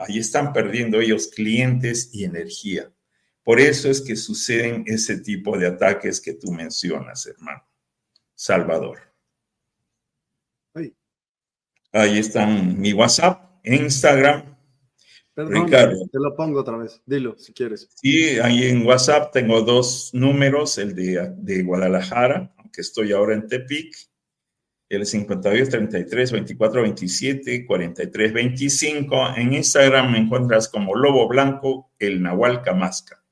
Ahí están perdiendo ellos clientes y energía. Por eso es que suceden ese tipo de ataques que tú mencionas, hermano. Salvador. Ahí están mi WhatsApp, Instagram. Perdón, Ricardo. te lo pongo otra vez. Dilo si quieres. Sí, ahí en WhatsApp tengo dos números, el de, de Guadalajara, aunque estoy ahora en Tepic, el 52 33 24 27 43 25. En Instagram me encuentras como Lobo Blanco, el Nahual Camasca.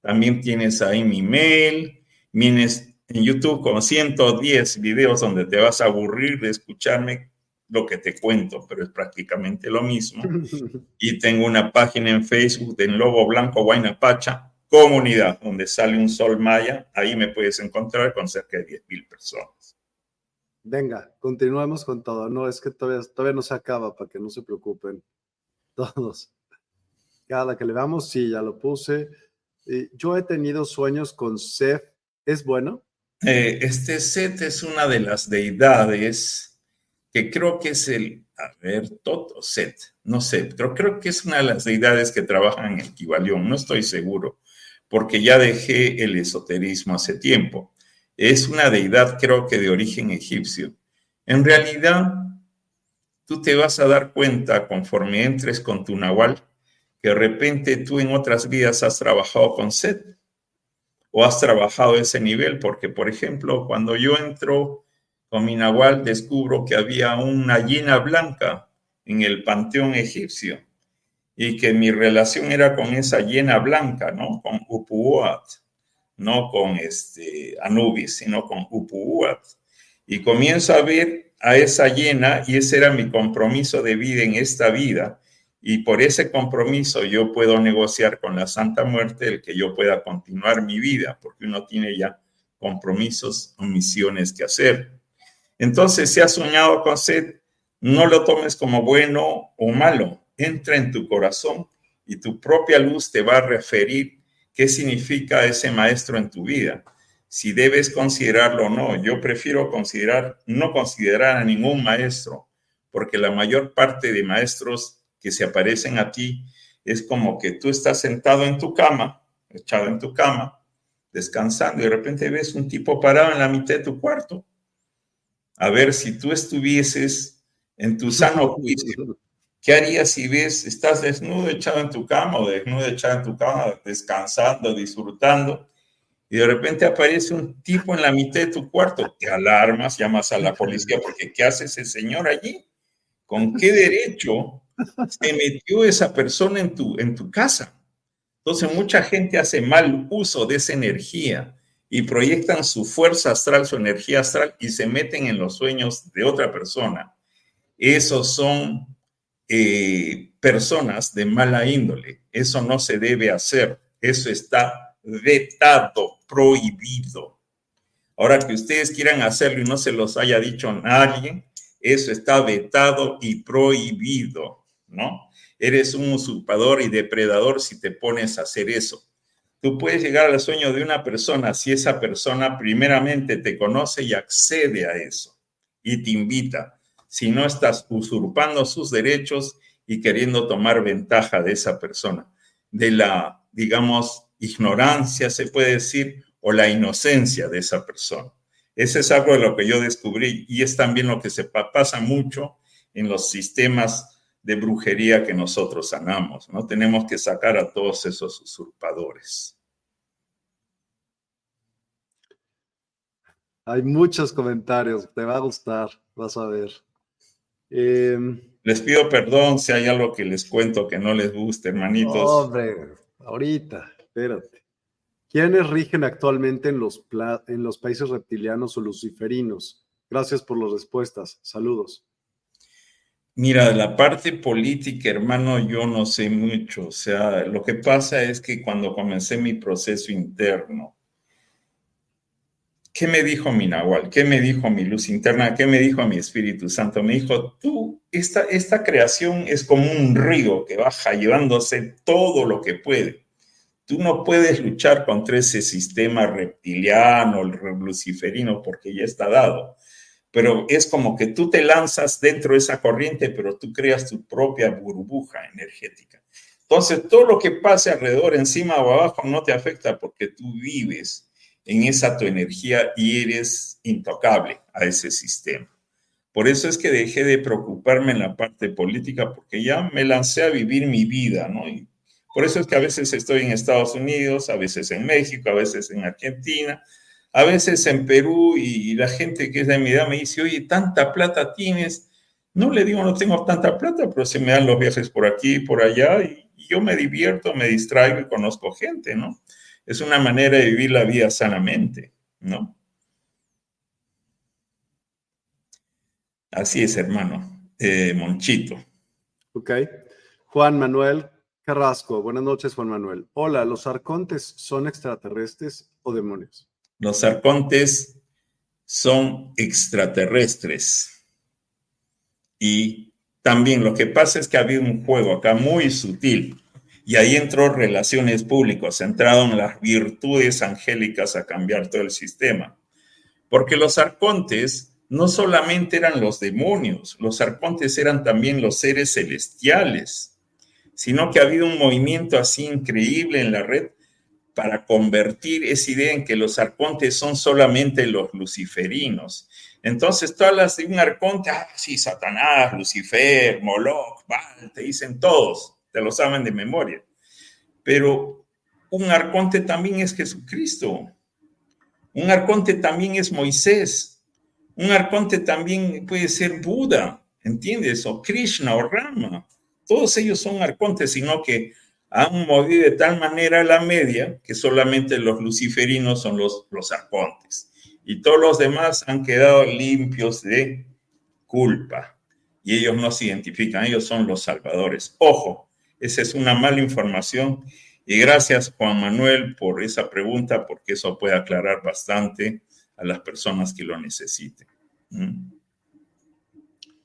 También tienes ahí mi mail. Vienes en YouTube con 110 videos donde te vas a aburrir de escucharme lo que te cuento, pero es prácticamente lo mismo. Y tengo una página en Facebook de Lobo Blanco Guaynapacha, comunidad donde sale un sol maya. Ahí me puedes encontrar con cerca de 10.000 personas. Venga, continuemos con todo. No, es que todavía, todavía no se acaba, para que no se preocupen todos. Cada que le damos, sí, ya lo puse. yo he tenido sueños con Seth. ¿Es bueno? Eh, este Seth es una de las deidades que creo que es el, a ver, Toto, Set, no sé, pero creo que es una de las deidades que trabajan en el Kibalión, no estoy seguro, porque ya dejé el esoterismo hace tiempo. Es una deidad, creo que de origen egipcio. En realidad, tú te vas a dar cuenta conforme entres con tu Nahual, que de repente tú en otras vidas has trabajado con Set o has trabajado ese nivel, porque por ejemplo, cuando yo entro con mi Nahual, descubro que había una llena blanca en el panteón egipcio y que mi relación era con esa llena blanca, ¿no? Con Upuat, no con este Anubis, sino con Upuat. Y comienzo a ver a esa llena y ese era mi compromiso de vida en esta vida. Y por ese compromiso yo puedo negociar con la Santa Muerte el que yo pueda continuar mi vida, porque uno tiene ya compromisos o misiones que hacer. Entonces, si has soñado con sed, no lo tomes como bueno o malo, entra en tu corazón y tu propia luz te va a referir qué significa ese maestro en tu vida. Si debes considerarlo o no, yo prefiero considerar, no considerar a ningún maestro, porque la mayor parte de maestros que se aparecen a ti es como que tú estás sentado en tu cama, echado en tu cama, descansando y de repente ves un tipo parado en la mitad de tu cuarto. A ver, si tú estuvieses en tu sano juicio, ¿Qué harías si ves, estás desnudo echado en tu cama o desnudo echado en tu cama, descansando, disfrutando, y de repente aparece un tipo en la mitad de tu cuarto? Te alarmas, llamas a la policía porque ¿qué hace ese señor allí? ¿Con qué derecho se metió esa persona en tu, en tu casa? Entonces mucha gente hace mal uso de esa energía y proyectan su fuerza astral, su energía astral y se meten en los sueños de otra persona. Esos son eh, personas de mala índole. Eso no se debe hacer. Eso está vetado, prohibido. Ahora que ustedes quieran hacerlo y no se los haya dicho nadie, eso está vetado y prohibido, ¿no? Eres un usurpador y depredador si te pones a hacer eso. Tú puedes llegar al sueño de una persona si esa persona primeramente te conoce y accede a eso y te invita si no estás usurpando sus derechos y queriendo tomar ventaja de esa persona, de la, digamos, ignorancia, se puede decir, o la inocencia de esa persona. Ese es algo de lo que yo descubrí y es también lo que se pasa mucho en los sistemas de brujería que nosotros sanamos, ¿no? Tenemos que sacar a todos esos usurpadores. Hay muchos comentarios, te va a gustar, vas a ver. Em, les pido perdón si hay algo que les cuento que no les guste, hermanitos. Hombre, ahorita, espérate. ¿Quiénes rigen actualmente en los, en los países reptilianos o luciferinos? Gracias por las respuestas. Saludos. Mira, la parte política, hermano, yo no sé mucho. O sea, lo que pasa es que cuando comencé mi proceso interno, ¿Qué me dijo mi Nahual? ¿Qué me dijo mi luz interna? ¿Qué me dijo mi Espíritu Santo? Me dijo, tú, esta, esta creación es como un río que baja llevándose todo lo que puede. Tú no puedes luchar contra ese sistema reptiliano, el luciferino, porque ya está dado. Pero es como que tú te lanzas dentro de esa corriente, pero tú creas tu propia burbuja energética. Entonces, todo lo que pase alrededor, encima o abajo, no te afecta porque tú vives en esa tu energía y eres intocable a ese sistema. Por eso es que dejé de preocuparme en la parte política porque ya me lancé a vivir mi vida, ¿no? Y por eso es que a veces estoy en Estados Unidos, a veces en México, a veces en Argentina, a veces en Perú y, la gente que es de mi edad me dice, oye, tanta plata tienes. No le digo, no tengo tanta plata, pero se me dan los viajes por aquí y por allá y yo me divierto, me distraigo y conozco gente, ¿no? es una manera de vivir la vida sanamente, ¿no? Así es, hermano. Eh, Monchito. Ok. Juan Manuel Carrasco, buenas noches, Juan Manuel. Hola, ¿los arcontes son extraterrestres o demonios? Los arcontes son extraterrestres. Y también lo que pasa es que había un juego acá muy sutil y ahí entró relaciones públicas, centrado en las virtudes angélicas a cambiar todo el sistema. Porque los arcontes no solamente eran los demonios, los arcontes eran también los seres celestiales, sino que ha habido un movimiento así increíble en la red para convertir esa idea en que los arcontes son solamente los luciferinos. Entonces, todas las de un arconte, ah, sí, Satanás, Lucifer, Moloch, Baal, te dicen todos, te lo saben de memoria. Pero un arconte también es Jesucristo. Un arconte también es Moisés. Un arconte también puede ser Buda, ¿entiendes? O Krishna o Rama. Todos ellos son arcontes, sino que han movido de tal manera la media que solamente los luciferinos son los, los arcontes. Y todos los demás han quedado limpios de culpa. Y ellos no se identifican, ellos son los salvadores. Ojo, esa es una mala información. Y gracias, Juan Manuel, por esa pregunta, porque eso puede aclarar bastante a las personas que lo necesiten. ¿Mm?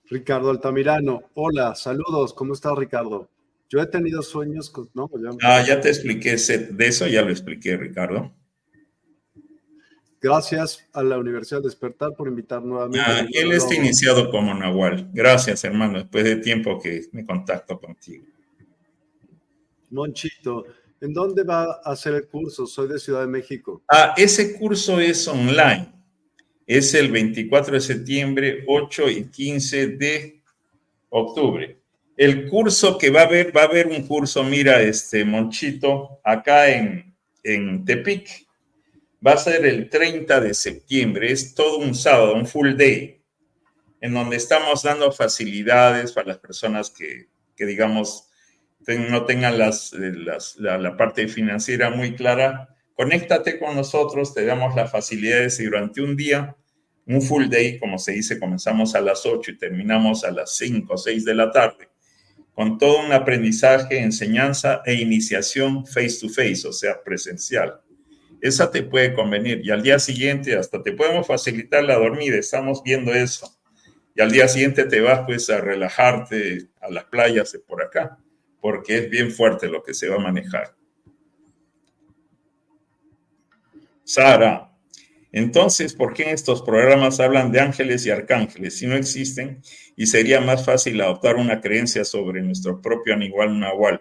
Ricardo Altamirano, hola, saludos, ¿cómo estás, Ricardo? Yo he tenido sueños con... No, ya... Ah, ya te expliqué de eso, ya lo expliqué, Ricardo. Gracias a la Universidad Despertar por invitar nuevamente. Ah, él está iniciado como Nahual. Gracias, hermano, después de tiempo que me contacto contigo. Monchito, ¿en dónde va a hacer el curso? Soy de Ciudad de México. Ah, ese curso es online. Es el 24 de septiembre, 8 y 15 de octubre. El curso que va a haber, va a haber un curso, mira, este Monchito, acá en, en Tepic. Va a ser el 30 de septiembre. Es todo un sábado, un full day, en donde estamos dando facilidades para las personas que, que digamos, no tengan las, la, parte financiera muy clara, conéctate con nosotros, te damos las facilidades y durante un día, un full day, como se dice, comenzamos a las 8 y terminamos a las 5 o 6 de la tarde, con todo un aprendizaje, enseñanza e iniciación face to face, o sea, presencial. Esa te puede convenir y al día siguiente hasta te podemos facilitar la dormida, estamos viendo eso. Y al día siguiente te vas pues a relajarte a las playas de por acá porque es bien fuerte lo que se va a manejar. Sara, entonces, ¿por qué en estos programas hablan de ángeles y arcángeles si no existen? Y sería más fácil adoptar una creencia sobre nuestro propio igual nahual.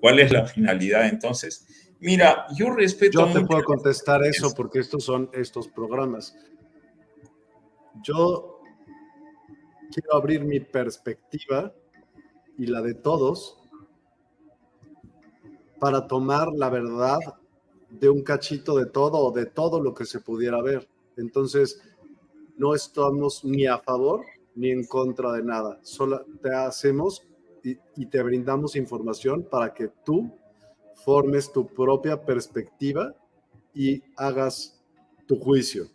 ¿Cuál es la finalidad entonces? Mira, yo respeto. Yo te puedo contestar eso porque estos son estos programas. Yo quiero abrir mi perspectiva y la de todos para tomar la verdad de un cachito de todo o de todo lo que se pudiera ver. Entonces, no estamos ni a favor ni en contra de nada. Solo te hacemos y, te brindamos información para que tú formes tu propia perspectiva y hagas tu juicio.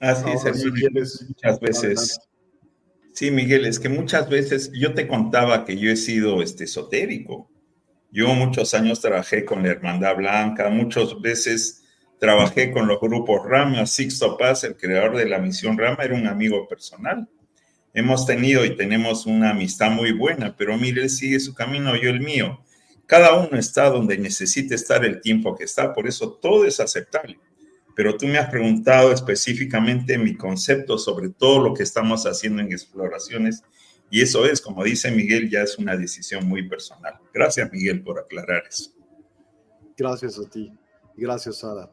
Así es, muchas veces. Sí, Miguel, es que muchas veces yo te contaba que yo he sido este, esotérico. Yo muchos años trabajé con la Hermandad Blanca, muchas veces trabajé con los grupos Rama, Sixto Paz, el creador de la misión Rama, era un amigo personal. Hemos tenido y tenemos una amistad muy buena, pero mire, él sigue su camino, yo el mío. Cada uno está donde necesite estar el tiempo que está, por eso todo es aceptable pero tú me has preguntado específicamente mi concepto sobre todo lo que estamos haciendo en exploraciones y eso es, como dice Miguel, ya es una decisión muy personal. Gracias, Miguel, por aclarar eso. Gracias a ti. Gracias, Sara.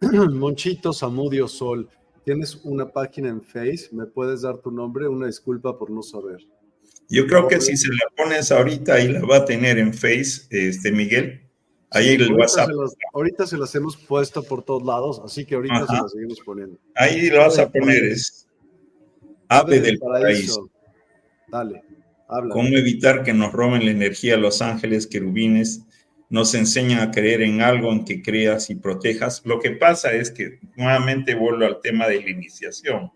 Monchito Samudio Sol, tienes una página en Face. ¿Me puedes dar tu nombre? Una disculpa por no saber. Yo creo que si se la pones ahorita, ahí la va a tener en Face, este Miguel. Ahí el ahorita WhatsApp. Se ahorita se las hemos puesto por todos lados, así que ahorita se las seguimos poniendo. Ahí lo vas a poner, es Ave del paraíso. Dale, habla. ¿Cómo evitar que nos roben la energía los ángeles querubines? Nos enseñan a creer en algo en que creas y protejas. Lo que pasa es que nuevamente vuelvo al tema de la iniciación.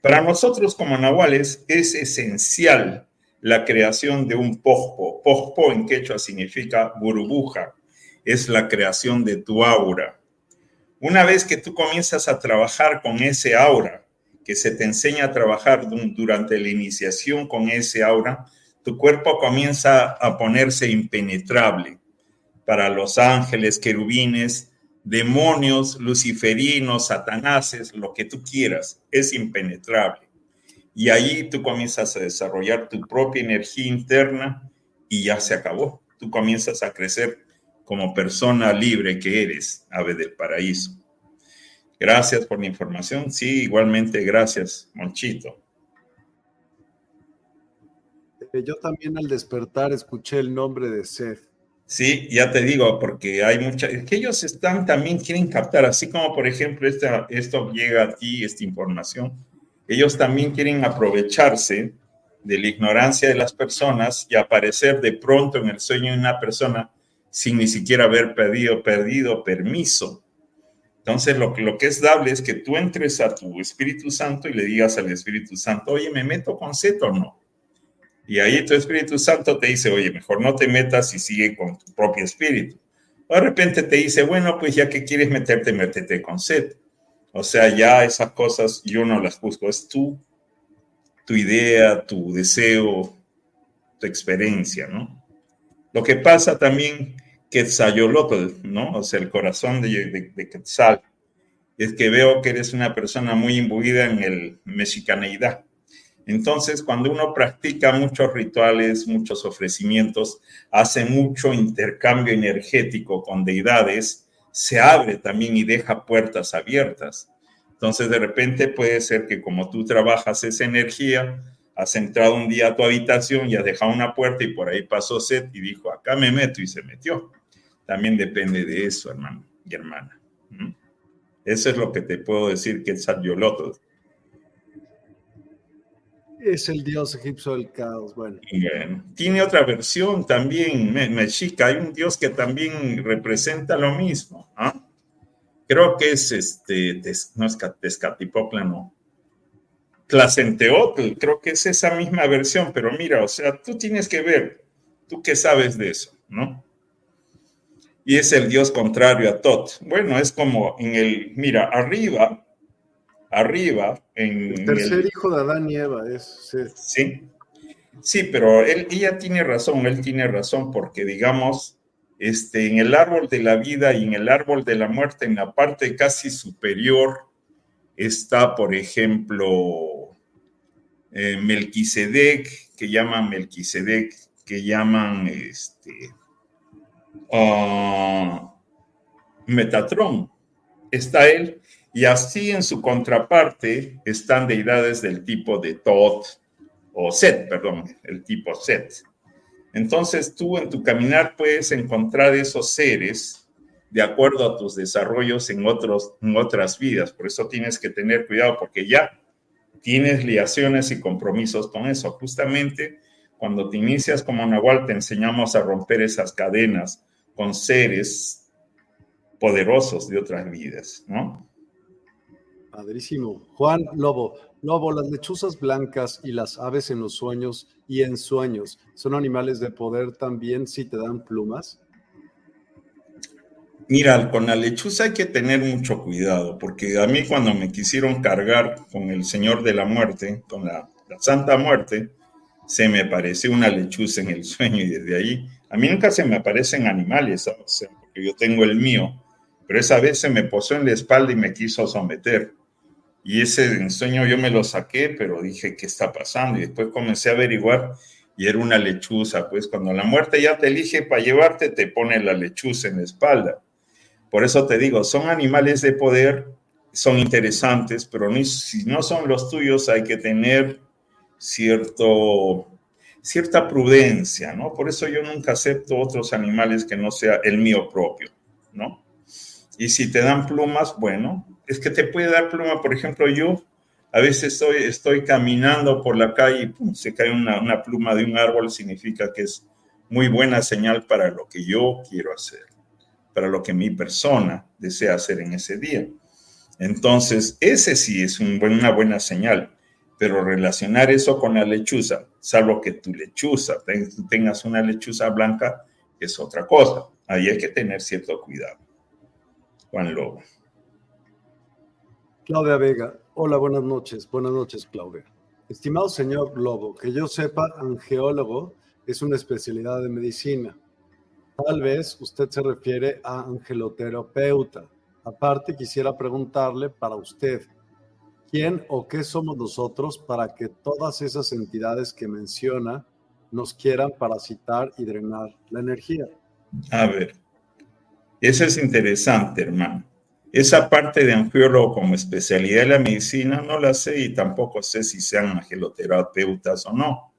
Para nosotros como nahuales es esencial la creación de un pojpo. Pojpo en quechua significa burbuja, es la creación de tu aura. Una vez que tú comienzas a trabajar con ese aura, que se te enseña a trabajar durante la iniciación con ese aura, tu cuerpo comienza a ponerse impenetrable para los ángeles, querubines, demonios, luciferinos, satanases, lo que tú quieras, es impenetrable. Y ahí tú comienzas a desarrollar tu propia energía interna y ya se acabó. Tú comienzas a crecer como persona libre que eres, ave del paraíso. Gracias por la información. Sí, igualmente gracias, Monchito. Eh, yo también al despertar escuché el nombre de Seth. Sí, ya te digo, porque hay muchas, que ellos están también quieren captar, así como por ejemplo esta, esto llega a ti, esta información, ellos también quieren aprovecharse de la ignorancia de las personas y aparecer de pronto en el sueño de una persona sin ni siquiera haber pedido, perdido permiso. Entonces, lo, lo que es dable es que tú entres a tu Espíritu Santo y le digas al Espíritu Santo, oye, ¿me meto con Z o no? Y ahí tu Espíritu Santo te dice, oye, mejor no te metas y sigue con tu propio espíritu. O de repente te dice, bueno, pues ya que quieres meterte, métete con sed. O sea, ya esas cosas yo no las busco, es tú, tu idea, tu deseo, tu experiencia, ¿no? Lo que pasa también, Quetzalolotl, ¿no? O sea, el corazón de, de, Quetzal, es que veo que eres una persona muy imbuida en el mexicaneidad. Entonces, cuando uno practica muchos rituales, muchos ofrecimientos, hace mucho intercambio energético con deidades, se abre también y deja puertas abiertas. Entonces, de repente puede ser que como tú trabajas esa energía, has entrado un día a tu habitación y has dejado una puerta y por ahí pasó Seth y dijo, acá me meto y se metió. También depende de eso, hermano y hermana. Eso es lo que te puedo decir que es Yoloto es el dios egipcio del caos. Bueno. Tiene otra versión también, mexica. Hay un dios que también representa lo mismo. ¿ah? Creo que es este, no es Tezcatipocla. Tlacenteotl, creo que es esa misma versión, pero mira, o sea, tú tienes que ver, tú qué sabes de eso, ¿no? Y es el dios contrario a Tot. Bueno, es como en el, mira, arriba arriba. En, el tercer hijo de Adán y Eva es. Sí. sí. pero él, ella tiene razón, él tiene razón, porque digamos, este, en el árbol de la vida y en el árbol de la muerte, en la parte casi superior, está, por ejemplo, eh, Melquisedec, que llaman Melquisedec, que llaman este, uh, Metatrón. Está él y así en su contraparte están deidades del tipo de Tot o Set, perdón, el tipo Set. Entonces tú en tu caminar puedes encontrar esos seres de acuerdo a tus desarrollos en, otros, en otras vidas. Por eso tienes que tener cuidado porque ya tienes liaciones y compromisos con eso. Justamente cuando te inicias como Nahual te enseñamos a romper esas cadenas con seres poderosos de otras vidas, ¿no? Padrísimo. Juan Lobo. Lobo, las lechuzas blancas y las aves en los sueños y en sueños, ¿son animales de poder también si te dan plumas? Mira, con la lechuza hay que tener mucho cuidado, porque a mí cuando me quisieron cargar con el Señor de la Muerte, con la, Santa Muerte, se me apareció una lechuza en el sueño y desde ahí, a mí nunca se me aparecen animales, porque yo tengo el mío, pero esa vez se me posó en la espalda y me quiso someter. Y ese ensueño yo me lo saqué, pero dije, ¿qué está pasando? Y después comencé a averiguar y era una lechuza. Pues cuando la muerte ya te elige para llevarte, te pone la lechuza en la espalda. Por eso te digo, son animales de poder, son interesantes, pero si no son los tuyos hay que tener cierto, cierta prudencia, ¿no? Por eso yo nunca acepto otros animales que no sea el mío propio, ¿no? Y si te dan plumas, bueno, es que te puede dar pluma. Por ejemplo, yo a veces estoy, estoy caminando por la calle y se cae una, una pluma de un árbol, significa que es muy buena señal para lo que yo quiero hacer, para lo que mi persona desea hacer en ese día. Entonces, ese sí es una buena señal. Pero relacionar eso con la lechuza, salvo que tu lechuza, tengas una lechuza blanca, es otra cosa. Ahí hay que tener cierto cuidado. Juan Lobo. Claudia Vega. Hola, buenas noches. Buenas noches, Claudia. Estimado señor Lobo, que yo sepa, angeólogo es una especialidad de medicina. Tal vez usted se refiere a angeloterapeuta. Aparte, quisiera preguntarle para usted, ¿quién o qué somos nosotros para que todas esas entidades que menciona nos quieran parasitar y drenar la energía? A ver, eso es interesante, hermano. Esa parte de angiólogo como especialidad de la medicina no la sé y tampoco sé si sean angeloterapeutas o no.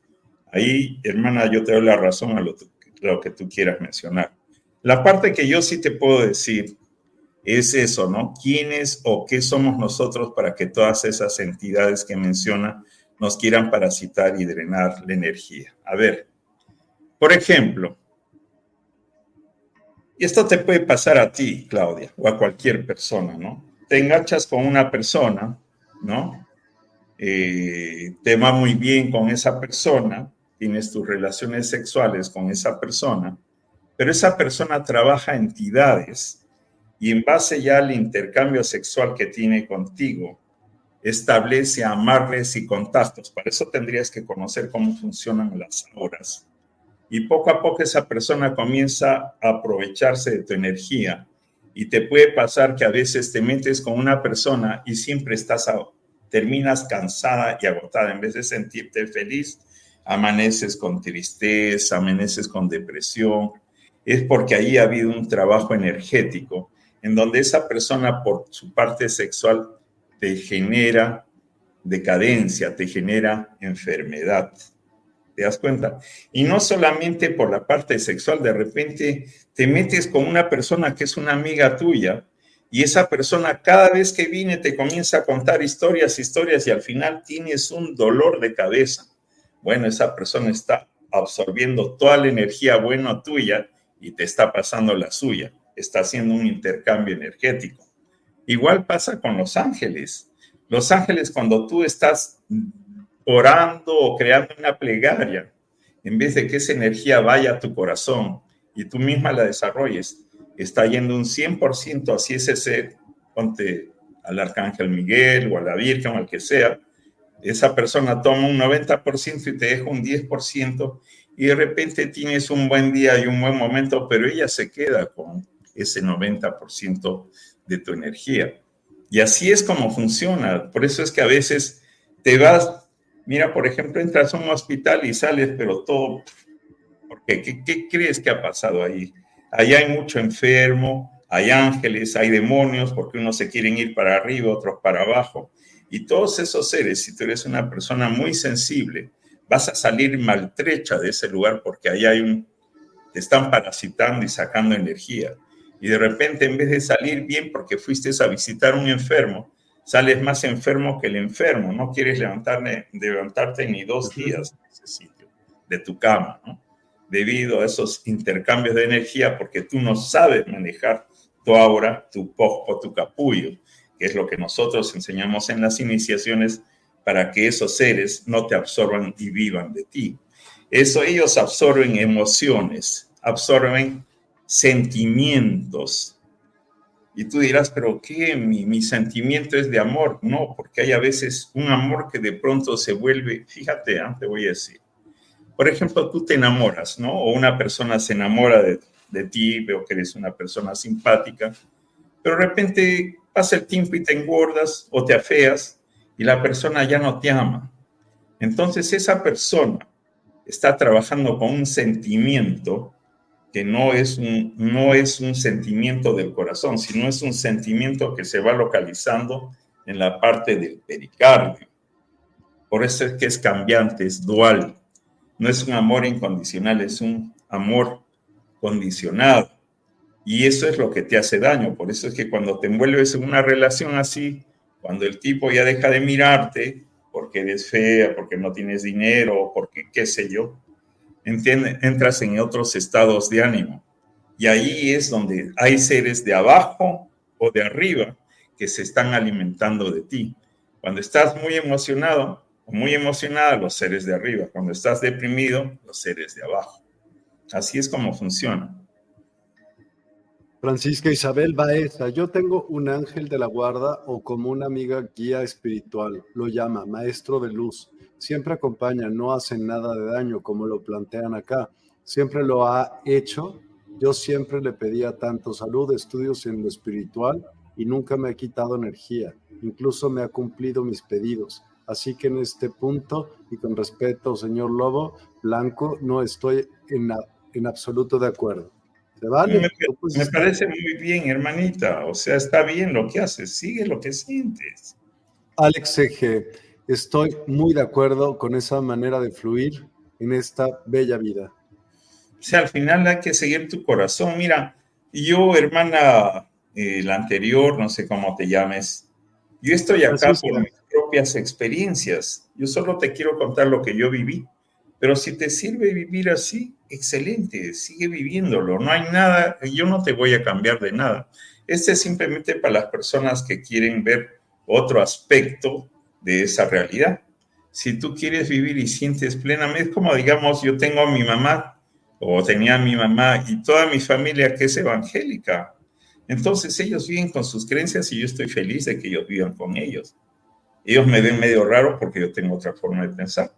Ahí, hermana, yo te doy la razón a lo, lo que tú quieras mencionar. La parte que yo sí te puedo decir es eso, ¿no? ¿Quiénes o qué somos nosotros para que todas esas entidades que menciona nos quieran parasitar y drenar la energía? A ver, por ejemplo, y esto te puede pasar a ti, Claudia, o a cualquier persona, ¿no? Te enganchas con una persona, ¿no? Eh, te va muy bien con esa persona, tienes tus relaciones sexuales con esa persona, pero esa persona trabaja entidades y en base ya al intercambio sexual que tiene contigo, establece amarles y contactos. Para eso tendrías que conocer cómo funcionan las horas y poco a poco esa persona comienza a aprovecharse de tu energía y te puede pasar que a veces te metes con una persona y siempre estás terminas cansada y agotada. En vez de sentirte feliz amaneces con tristeza amaneces con depresión. Es porque ahí ha habido un trabajo energético en donde esa persona por su parte sexual te genera decadencia te genera enfermedad ¿Te das cuenta? Y no solamente por la parte sexual, de repente te metes con una persona que es una amiga tuya y esa persona cada vez que viene te comienza a contar historias, historias y al final tienes un dolor de cabeza. Bueno, esa persona está absorbiendo toda la energía buena tuya y te está pasando la suya. Está haciendo un intercambio energético. Igual pasa con los ángeles. Los ángeles cuando tú estás orando o creando una plegaria, en vez de que esa energía vaya a tu corazón y tú misma la desarrolles, está yendo un 100% hacia ese ser, ponte al arcángel Miguel o a la Virgen o al que sea, esa persona toma un 90% y te deja un 10% y de repente tienes un buen día y un buen momento, pero ella se queda con ese 90% de tu energía. Y así es como funciona. Por eso es que a veces te vas Mira, por ejemplo, entras a un hospital y sales, pero todo, porque ¿qué, crees que ha pasado ahí? Allá hay mucho enfermo, hay ángeles, hay demonios, porque unos se quieren ir para arriba, otros para abajo. Y todos esos seres, si tú eres una persona muy sensible, vas a salir maltrecha de ese lugar porque ahí hay te están parasitando y sacando energía. Y de repente, en vez de salir bien porque fuiste a visitar a un enfermo, sales más enfermo que el enfermo, no quieres levantarte ni dos días en ese sitio, de tu cama, ¿no? debido a esos intercambios de energía, porque tú no sabes manejar tu aura, tu pojo, tu capullo, que es lo que nosotros enseñamos en las iniciaciones para que esos seres no te absorban y vivan de ti. Eso ellos absorben emociones, absorben sentimientos, y tú dirás, pero ¿qué? Mi, sentimiento es de amor. No, porque hay a veces un amor que de pronto se vuelve, fíjate, ¿ah? te voy a decir. Por ejemplo, tú te enamoras, ¿no? O una persona se enamora de, de ti, veo que eres una persona simpática, pero de repente pasa el tiempo y te engordas o te afeas y la persona ya no te ama. Entonces esa persona está trabajando con un sentimiento que no es, un, no es un sentimiento del corazón, sino es un sentimiento que se va localizando en la parte del pericardio. Por eso es que es cambiante, es dual. No es un amor incondicional, es un amor condicionado. Y eso es lo que te hace daño. Por eso es que cuando te envuelves en una relación así, cuando el tipo ya deja de mirarte porque eres fea, porque no tienes dinero, porque qué sé yo, entras en otros estados de ánimo. Y ahí es donde hay seres de abajo o de arriba que se están alimentando de ti. Cuando estás muy emocionado, o muy emocionada, los seres de arriba. Cuando estás deprimido, los seres de abajo. Así es como funciona. Francisca Isabel Baeza, yo tengo un ángel de la guarda o como una amiga guía espiritual, lo llama maestro de luz. Siempre acompaña, no hace nada de daño como lo plantean acá. Siempre lo ha hecho. Yo siempre le pedía tanto salud, estudios en lo espiritual y nunca me ha quitado energía. Incluso me ha cumplido mis pedidos. Así que en este punto y con respeto, señor Lobo Blanco, no estoy en, en absoluto de acuerdo. Me, parece muy bien, hermanita. O sea, está bien lo que haces. Sigue lo que sientes. Alex Eje, estoy muy de acuerdo con esa manera de fluir en esta bella vida. O sea, al final hay que seguir tu corazón. Mira, yo, hermana, eh, la anterior, no sé cómo te llames, yo estoy acá por mis propias experiencias. Yo solo te quiero contar lo que yo viví. Pero si te sirve vivir así, excelente, sigue viviéndolo. No hay nada, yo no te voy a cambiar de nada. Este es simplemente para las personas que quieren ver otro aspecto de esa realidad. Si tú quieres vivir y sientes plenamente, es como digamos, yo tengo a mi mamá o tenía a mi mamá y toda mi familia que es evangélica. Entonces ellos viven con sus creencias y yo estoy feliz de que ellos vivan con ellos. Ellos me ven medio raro porque yo tengo otra forma de pensar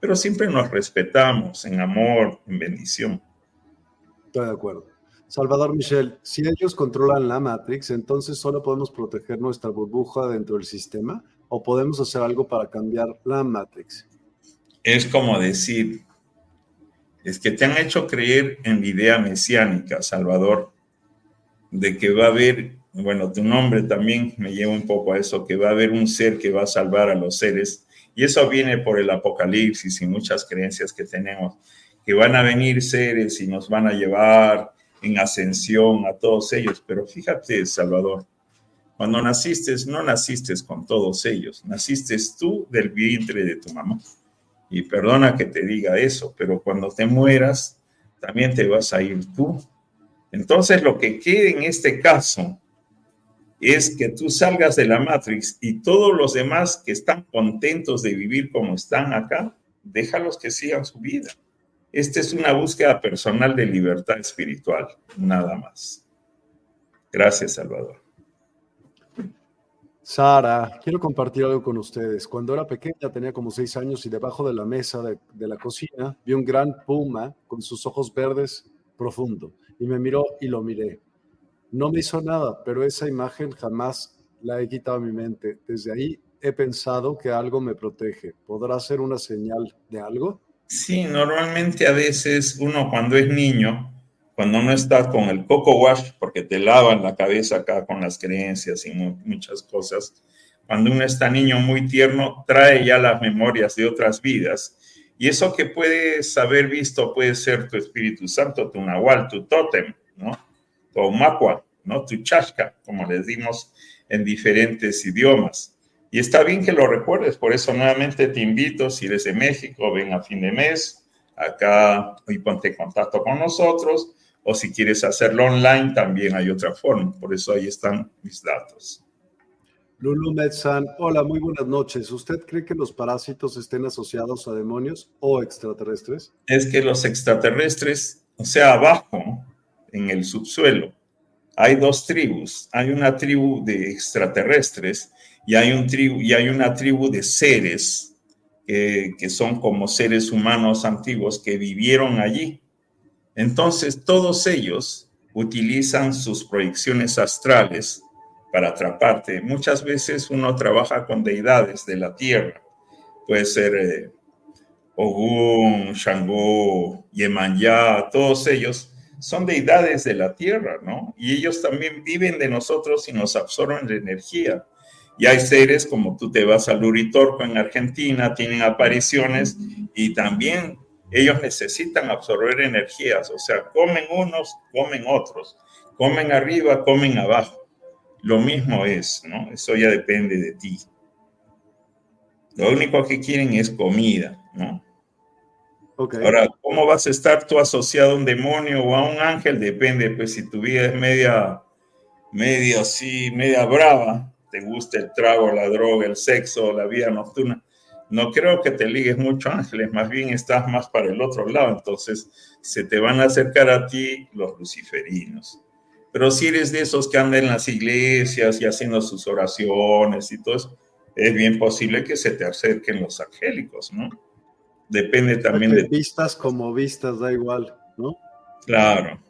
pero siempre nos respetamos en amor, en bendición. Estoy de acuerdo. Salvador Michel, si ellos controlan la Matrix, entonces solo podemos proteger nuestra burbuja dentro del sistema o podemos hacer algo para cambiar la Matrix. Es como decir, es que te han hecho creer en la idea mesiánica, Salvador, de que va a haber, bueno, tu nombre también me lleva un poco a eso, que va a haber un ser que va a salvar a los seres y eso viene por el apocalipsis y muchas creencias que tenemos, que van a venir seres y nos van a llevar en ascensión a todos ellos. Pero fíjate, Salvador, cuando naciste, no naciste con todos ellos, naciste tú del vientre de tu mamá. Y perdona que te diga eso, pero cuando te mueras, también te vas a ir tú. Entonces, lo que quede en este caso es que tú salgas de la Matrix y todos los demás que están contentos de vivir como están acá, déjalos que sigan su vida. Esta es una búsqueda personal de libertad espiritual, nada más. Gracias, Salvador. Sara, quiero compartir algo con ustedes. Cuando era pequeña, tenía como seis años y debajo de la mesa de, la cocina vi un gran puma con sus ojos verdes profundo y me miró y lo miré. No me hizo nada, pero esa imagen jamás la he quitado de mi mente. Desde ahí he pensado que algo me protege. ¿Podrá ser una señal de algo? Sí, normalmente a veces uno cuando es niño, cuando uno está con el coco wash, porque te lavan la cabeza acá con las creencias y muchas cosas, cuando uno está niño muy tierno, trae ya las memorias de otras vidas. Y eso que puedes haber visto puede ser tu Espíritu Santo, tu Nahual, tu tótem, ¿no? Macua, ¿no? Tuchashka, como les dimos en diferentes idiomas. Y está bien que lo recuerdes, por eso nuevamente te invito, si eres de México, ven a fin de mes, acá y ponte en contacto con nosotros, o si quieres hacerlo online, también hay otra forma, por eso ahí están mis datos. Lulu Metzan, hola, muy buenas noches. ¿Usted cree que los parásitos estén asociados a demonios o extraterrestres? Es que los extraterrestres, o sea, abajo, en el subsuelo, hay dos tribus. Hay una tribu de extraterrestres y hay, un tribu, y hay una tribu de seres que son como seres humanos antiguos que vivieron allí. Entonces, todos ellos utilizan sus proyecciones astrales para atraparte. Muchas veces uno trabaja con deidades de la tierra. Puede ser eh, Ogún, Shango, Yemanyá, todos ellos son deidades de la tierra, ¿no? Y ellos también viven de nosotros y nos absorben la energía. Y hay seres como tú te vas a Luritorco en Argentina, tienen apariciones y también ellos necesitan absorber energías, o sea, comen unos, comen otros, comen arriba, comen abajo. Lo mismo es, ¿no? Eso ya depende de ti. Lo único que quieren es comida, ¿no? Ahora, ¿cómo vas a estar tú asociado a un demonio o a un ángel? Depende, pues si tu vida es media, media así, media brava, te gusta el trago, la droga, el sexo, la vida nocturna, no creo que te ligues mucho ángeles, más bien estás más para el otro lado, entonces se te van a acercar a ti los luciferinos. Pero si eres de esos que andan en las iglesias y haciendo sus oraciones y todo eso, es bien posible que se te acerquen los angélicos, ¿no? Depende también de... Vistas como vistas, da igual, ¿no? Claro.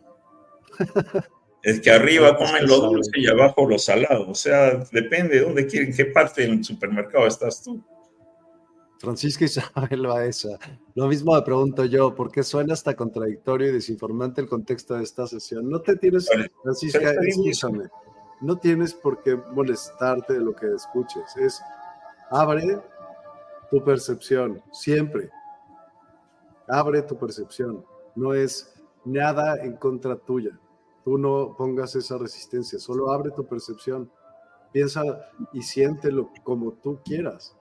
es que arriba comen lo dulce y abajo lo salado. O sea, depende de dónde quieren, qué parte del supermercado estás tú. Francisca Isabel Baeza. Lo mismo me pregunto yo, ¿por qué suena hasta contradictorio y desinformante el contexto de esta sesión? No te tienes, Francisca, escúchame, no tienes por qué molestarte de lo que escuches. Es abre tu percepción, siempre. Abre tu percepción. No es nada en contra tuya. Tú no pongas esa resistencia, solo abre tu percepción. Piensa y siéntelo como tú quieras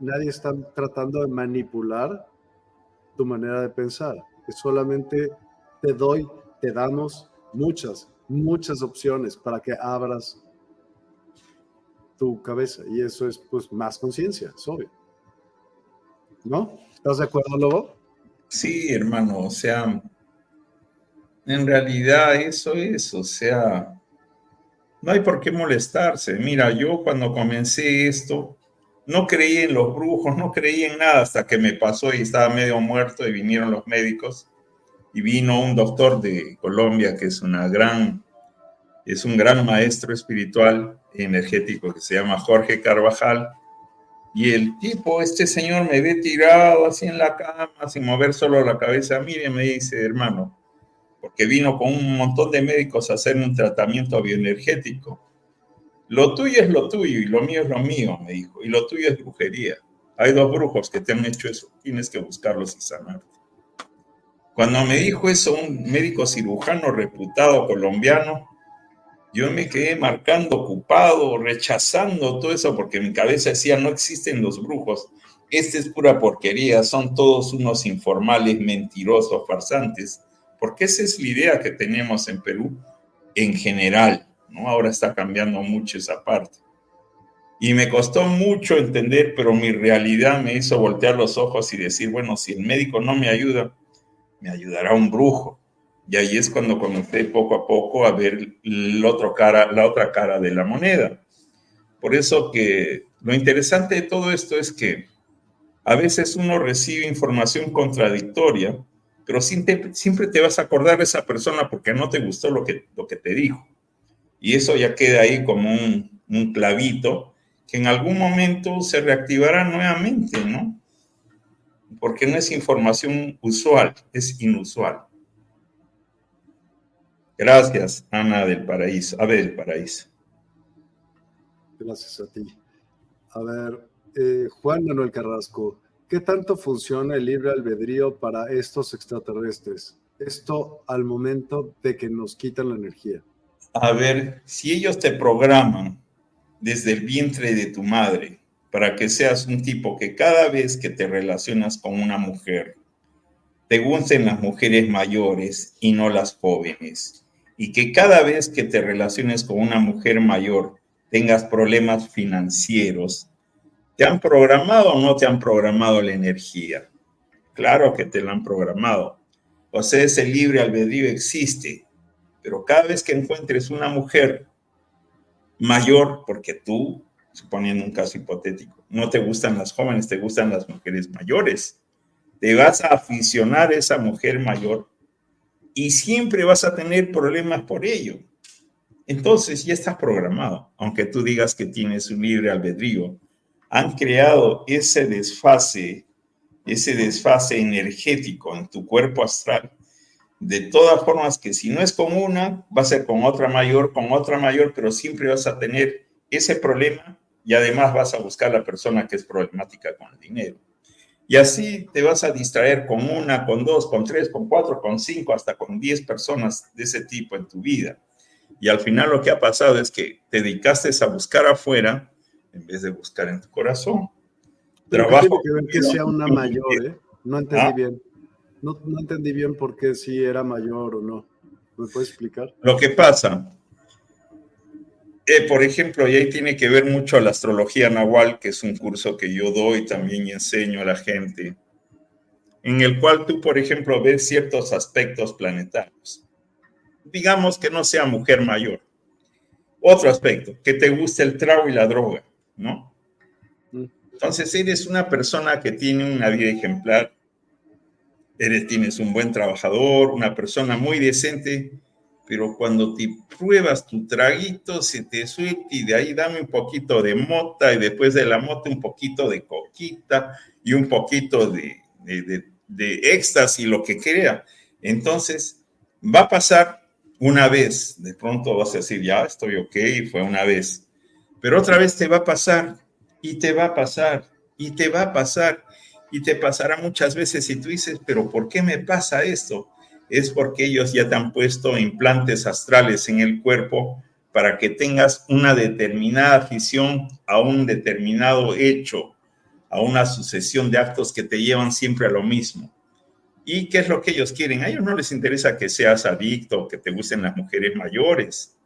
nadie está tratando de manipular tu manera de pensar. Solamente te doy, te damos muchas, muchas opciones para que abras tu cabeza. Y eso es pues más conciencia, es obvio. ¿No? ¿Estás de acuerdo, Lobo? Sí, hermano, o sea, en realidad eso es, o sea, no hay por qué molestarse. Mira, yo cuando comencé esto, no creí en los brujos, no creí en nada hasta que me pasó y estaba medio muerto y vinieron los médicos y vino un doctor de Colombia que es una gran es un gran maestro espiritual energético que se llama Jorge Carvajal. Y el tipo, este señor me ve tirado así en la cama sin mover solo la cabeza, mire, me dice, hermano, porque vino con un montón de médicos a hacer un tratamiento bioenergético lo tuyo es lo tuyo y lo mío es lo mío, me dijo, y lo tuyo es brujería. Hay dos brujos que te han hecho eso, tienes que buscarlos y sanarte. Cuando me dijo eso un médico cirujano reputado colombiano, yo me quedé marcando, ocupado, rechazando todo eso, porque mi cabeza decía, no existen los brujos, esta es pura porquería, son todos unos informales, mentirosos, farsantes, porque esa es la idea que tenemos en Perú en general. Ahora está cambiando mucho esa parte. Y me costó mucho entender, pero mi realidad me hizo voltear los ojos y decir, bueno, si el médico no me ayuda, me ayudará un brujo. Y ahí es cuando comencé poco a poco a ver la, otro cara, la otra cara de la moneda. Por eso que lo interesante de todo esto es que a veces uno recibe información contradictoria, pero siempre te vas a acordar de esa persona porque no te gustó lo que, lo que te dijo. Y eso ya queda ahí como un, clavito que en algún momento se reactivará nuevamente, ¿no? Porque no es información usual, es inusual. Gracias, Ana del Paraíso, Ave del Paraíso. Gracias a ti. A ver, eh, Juan Manuel Carrasco, ¿qué tanto funciona el libre albedrío para estos extraterrestres? Esto al momento de que nos quitan la energía a ver, si ellos te programan desde el vientre de tu madre para que seas un tipo que cada vez que te relacionas con una mujer, te gusten las mujeres mayores y no las jóvenes, y que cada vez que te relaciones con una mujer mayor tengas problemas financieros, ¿te han programado o no te han programado la energía? Claro que te la han programado. O sea, ese libre albedrío existe pero cada vez que encuentres una mujer mayor, porque tú, suponiendo un caso hipotético, no te gustan las jóvenes, te gustan las mujeres mayores, te vas a aficionar a esa mujer mayor y siempre vas a tener problemas por ello. Entonces ya estás programado, aunque tú digas que tienes un libre albedrío. Han creado ese desfase, ese desfase energético en tu cuerpo astral de todas formas que si no es con una, va a ser con otra mayor, con otra mayor, pero siempre vas a tener ese problema y además vas a buscar la persona que es problemática con el dinero. Y así te vas a distraer con una, con dos, con tres, con cuatro, con cinco, hasta con diez personas de ese tipo en tu vida. Y al final lo que ha pasado es que te dedicaste a buscar afuera en vez de buscar en tu corazón. Trabajo. Que, que sea una mayor, ¿eh? No entendí ¿Ah? bien. No, entendí bien por qué si era mayor o no. ¿Me puedes explicar? Lo que pasa, eh, por ejemplo, y ahí tiene que ver mucho la astrología nahual, que es un curso que yo doy también y enseño a la gente, en el cual tú, por ejemplo, ves ciertos aspectos planetarios. Digamos que no sea mujer mayor. Otro aspecto, que te guste el trago y la droga, ¿no? Mm. Entonces eres una persona que tiene una vida ejemplar, eres, tienes un buen trabajador, una persona muy decente, pero cuando te pruebas tu traguito, se te suelta y de ahí dame un poquito de mota y después de la mota un poquito de coquita y un poquito de, de, de, éxtasis, lo que crea. Entonces, va a pasar una vez, de pronto vas a decir, ya estoy ok, fue una vez, pero otra vez te va a pasar y te va a pasar y te va a pasar y te pasará muchas veces y tú dices, pero ¿por qué me pasa esto? Es porque ellos ya te han puesto implantes astrales en el cuerpo para que tengas una determinada afición a un determinado hecho, a una sucesión de actos que te llevan siempre a lo mismo. ¿Y qué es lo que ellos quieren? A ellos no les interesa que seas adicto, que te gusten las mujeres mayores.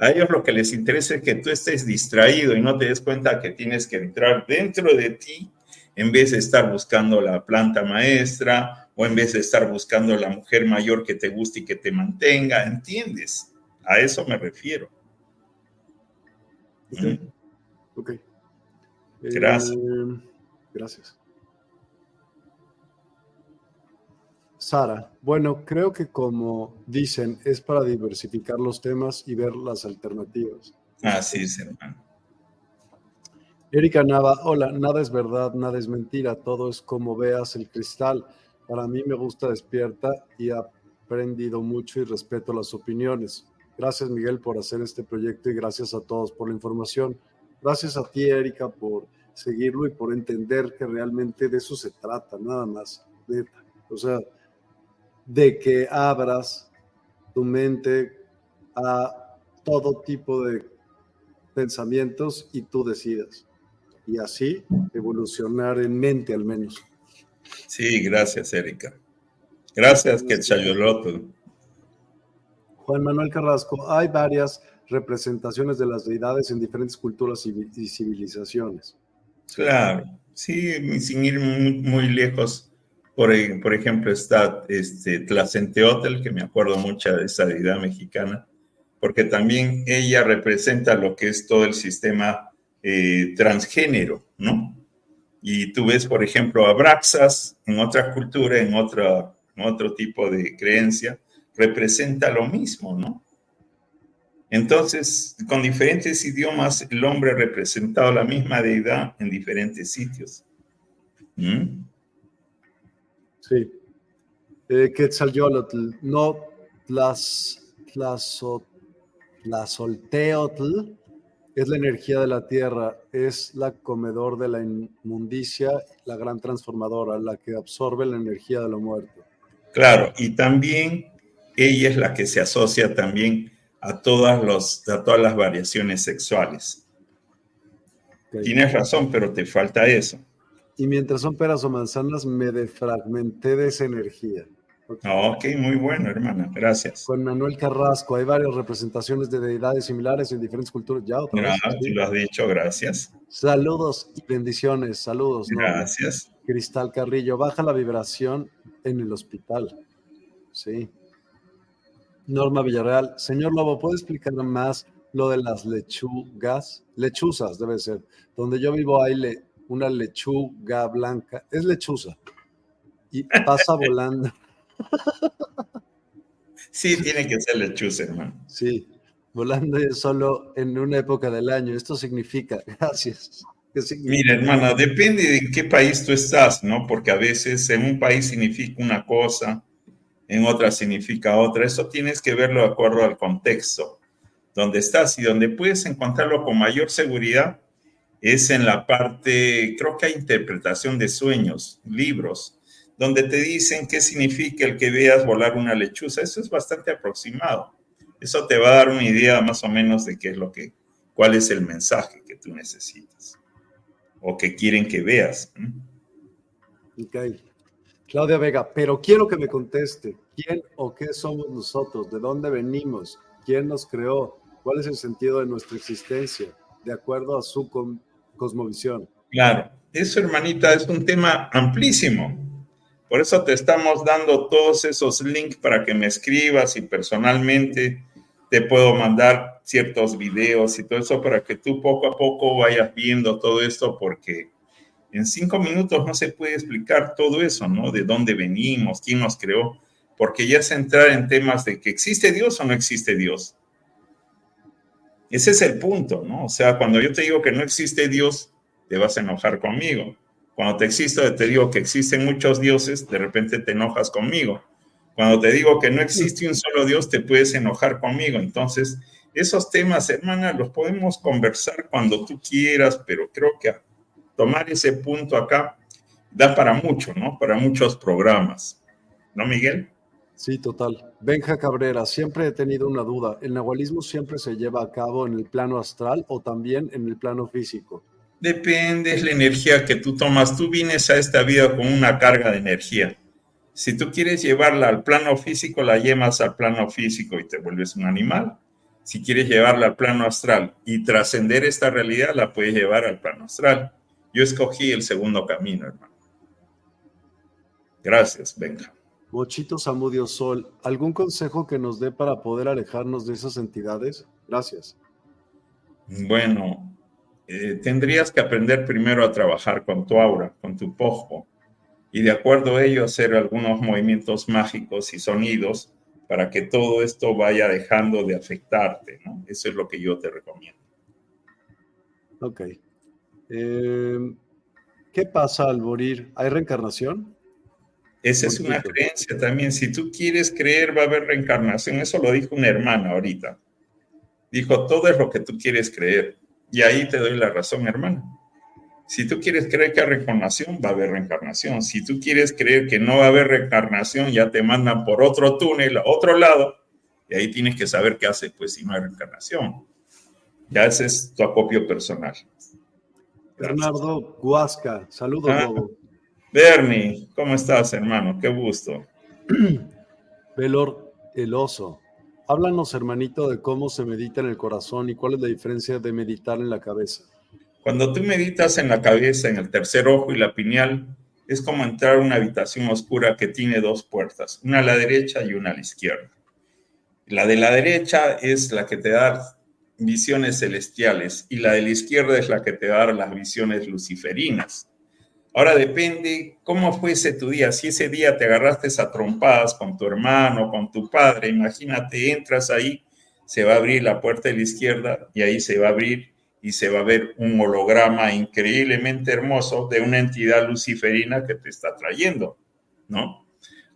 A ellos lo que les interesa es que tú estés distraído y no te des cuenta que tienes que entrar dentro de ti en vez de estar buscando la planta maestra o en vez de estar buscando la mujer mayor que te guste y que te mantenga, ¿entiendes? A eso me refiero. Ok. Gracias. Eh, gracias. Sara, bueno, creo que como dicen, es para diversificar los temas y ver las alternativas. Así es, hermano. Erika Nava, hola, nada es verdad, nada es mentira, todo es como veas el cristal. Para mí me gusta despierta y he aprendido mucho y respeto las opiniones. Gracias Miguel por hacer este proyecto y gracias a todos por la información. Gracias a ti Erika por seguirlo y por entender que realmente de eso se trata, nada más. O sea, de que abras tu mente a todo tipo de pensamientos y tú decidas y así evolucionar en mente al menos. Sí, gracias, Erika. Gracias, Quetzaloloto. Juan Manuel Carrasco, hay varias representaciones de las deidades en diferentes culturas y civilizaciones. Claro, sí, sin ir muy, lejos. Por, por, ejemplo, está este, Tlacenteotl, que me acuerdo mucho de esa deidad mexicana, porque también ella representa lo que es todo el sistema eh, transgénero, ¿no? Y tú ves, por ejemplo, a Braxas en otra cultura, en, otra, otro tipo de creencia, representa lo mismo, ¿no? Entonces, con diferentes idiomas, el hombre ha representado la misma deidad en diferentes sitios. ¿Mm? Sí. Eh, no las, las, las es la energía de la tierra, es la comedor de la inmundicia, la gran transformadora, la que absorbe la energía de la muerte. Claro, y también ella es la que se asocia también a todas, los, a todas las variaciones sexuales. Tienes razón, pero te falta eso. Y mientras son peras o manzanas, me defragmenté de esa energía. Ok, muy bueno, hermana, gracias. Con Manuel Carrasco, hay varias representaciones de deidades similares en diferentes culturas. Ya, otra vez, lo has dicho, gracias. Saludos y bendiciones, saludos. Gracias. Cristal Carrillo, baja la vibración en el hospital. Sí. Norma Villarreal, señor Lobo, ¿puede explicar más lo de las lechugas? Lechuzas, debe ser. Donde yo vivo hay una lechuga blanca, es lechuza, y pasa volando. Sí, tiene que ser lechuza, hermano. Sí, volando solo en una época del año. Esto significa, gracias. Mira, hermana, depende de en qué país tú estás, ¿no? Porque a veces en un país significa una cosa, en otra significa otra. Eso tienes que verlo de acuerdo al contexto donde estás y donde puedes encontrarlo con mayor seguridad es en la parte, creo que hay interpretación de sueños, libros, donde te dicen qué significa el que veas volar una lechuza. Eso es bastante aproximado. Eso te va a dar una idea más o menos de qué es lo que, cuál es el mensaje que tú necesitas o que quieren que veas. Ok. Claudia Vega, pero quiero que me conteste, ¿quién o qué somos nosotros? ¿De dónde venimos? ¿Quién nos creó? ¿Cuál es el sentido de nuestra existencia de acuerdo a su cosmovisión? Claro, eso hermanita es un tema amplísimo. Por eso te estamos dando todos esos links para que me escribas y personalmente te puedo mandar ciertos videos y todo eso para que tú poco a poco vayas viendo todo esto porque en cinco minutos no se puede explicar todo eso, ¿no? De dónde venimos, quién nos creó, porque ya es entrar en temas de que existe Dios o no existe Dios. Ese es el punto, ¿no? O sea, cuando yo te digo que no existe Dios, te vas a enojar conmigo. Cuando te existo, te digo que existen muchos dioses, de repente te enojas conmigo. Cuando te digo que no existe un solo Dios, te puedes enojar conmigo. Entonces, esos temas, hermana, los podemos conversar cuando tú quieras, pero creo que tomar ese punto acá da para mucho, ¿no? Para muchos programas. ¿No, Miguel? Sí, total. Benja Cabrera, siempre he tenido una duda. ¿El nahualismo siempre se lleva a cabo en el plano astral o también en el plano físico? Depende, es la energía que tú tomas. Tú vienes a esta vida con una carga de energía. Si tú quieres llevarla al plano físico, la llevas al plano físico y te vuelves un animal. Si quieres llevarla al plano astral y trascender esta realidad, la puedes llevar al plano astral. Yo escogí el segundo camino, hermano. Gracias, venga. Mochito Samudio Sol, ¿algún consejo que nos dé para poder alejarnos de esas entidades? Gracias. Bueno, eh, tendrías que aprender primero a trabajar con tu aura, con tu pojo, y de acuerdo a ello hacer algunos movimientos mágicos y sonidos para que todo esto vaya dejando de afectarte, ¿no? Eso es lo que yo te recomiendo. Ok. Em, ¿Qué pasa al morir? ¿Hay reencarnación? Esa es una creencia también. Si tú quieres creer, va a haber reencarnación. Eso lo dijo una hermana ahorita. Dijo, todo es lo que tú quieres creer. Y ahí te doy la razón, hermano. Si tú quieres creer que hay reencarnación, va a haber reencarnación. Si tú quieres creer que no va a haber reencarnación, ya te mandan por otro túnel a otro lado y ahí tienes que saber qué haces, pues, si no hay reencarnación. Ya ese es tu acopio personal. Bernardo Guasca, saludos. Ah, Bernie, ¿cómo estás, hermano? Qué gusto. Velor el oso. Háblanos, hermanito, de cómo se medita en el corazón y cuál es la diferencia de meditar en la cabeza. Cuando tú meditas en la cabeza, en el tercer ojo y la pineal, es como entrar a una habitación oscura que tiene dos puertas, una a la derecha y una a la izquierda. La de la derecha es la que te da visiones celestiales y la de la izquierda es la que te da las visiones luciferinas. Ahora depende cómo fuese tu día. Si ese día te agarraste a trompadas con tu hermano, con tu padre, imagínate, entras ahí, se va a abrir la puerta de la izquierda y ahí se va a abrir y se va a ver un holograma increíblemente hermoso de una entidad luciferina que te está trayendo, ¿no?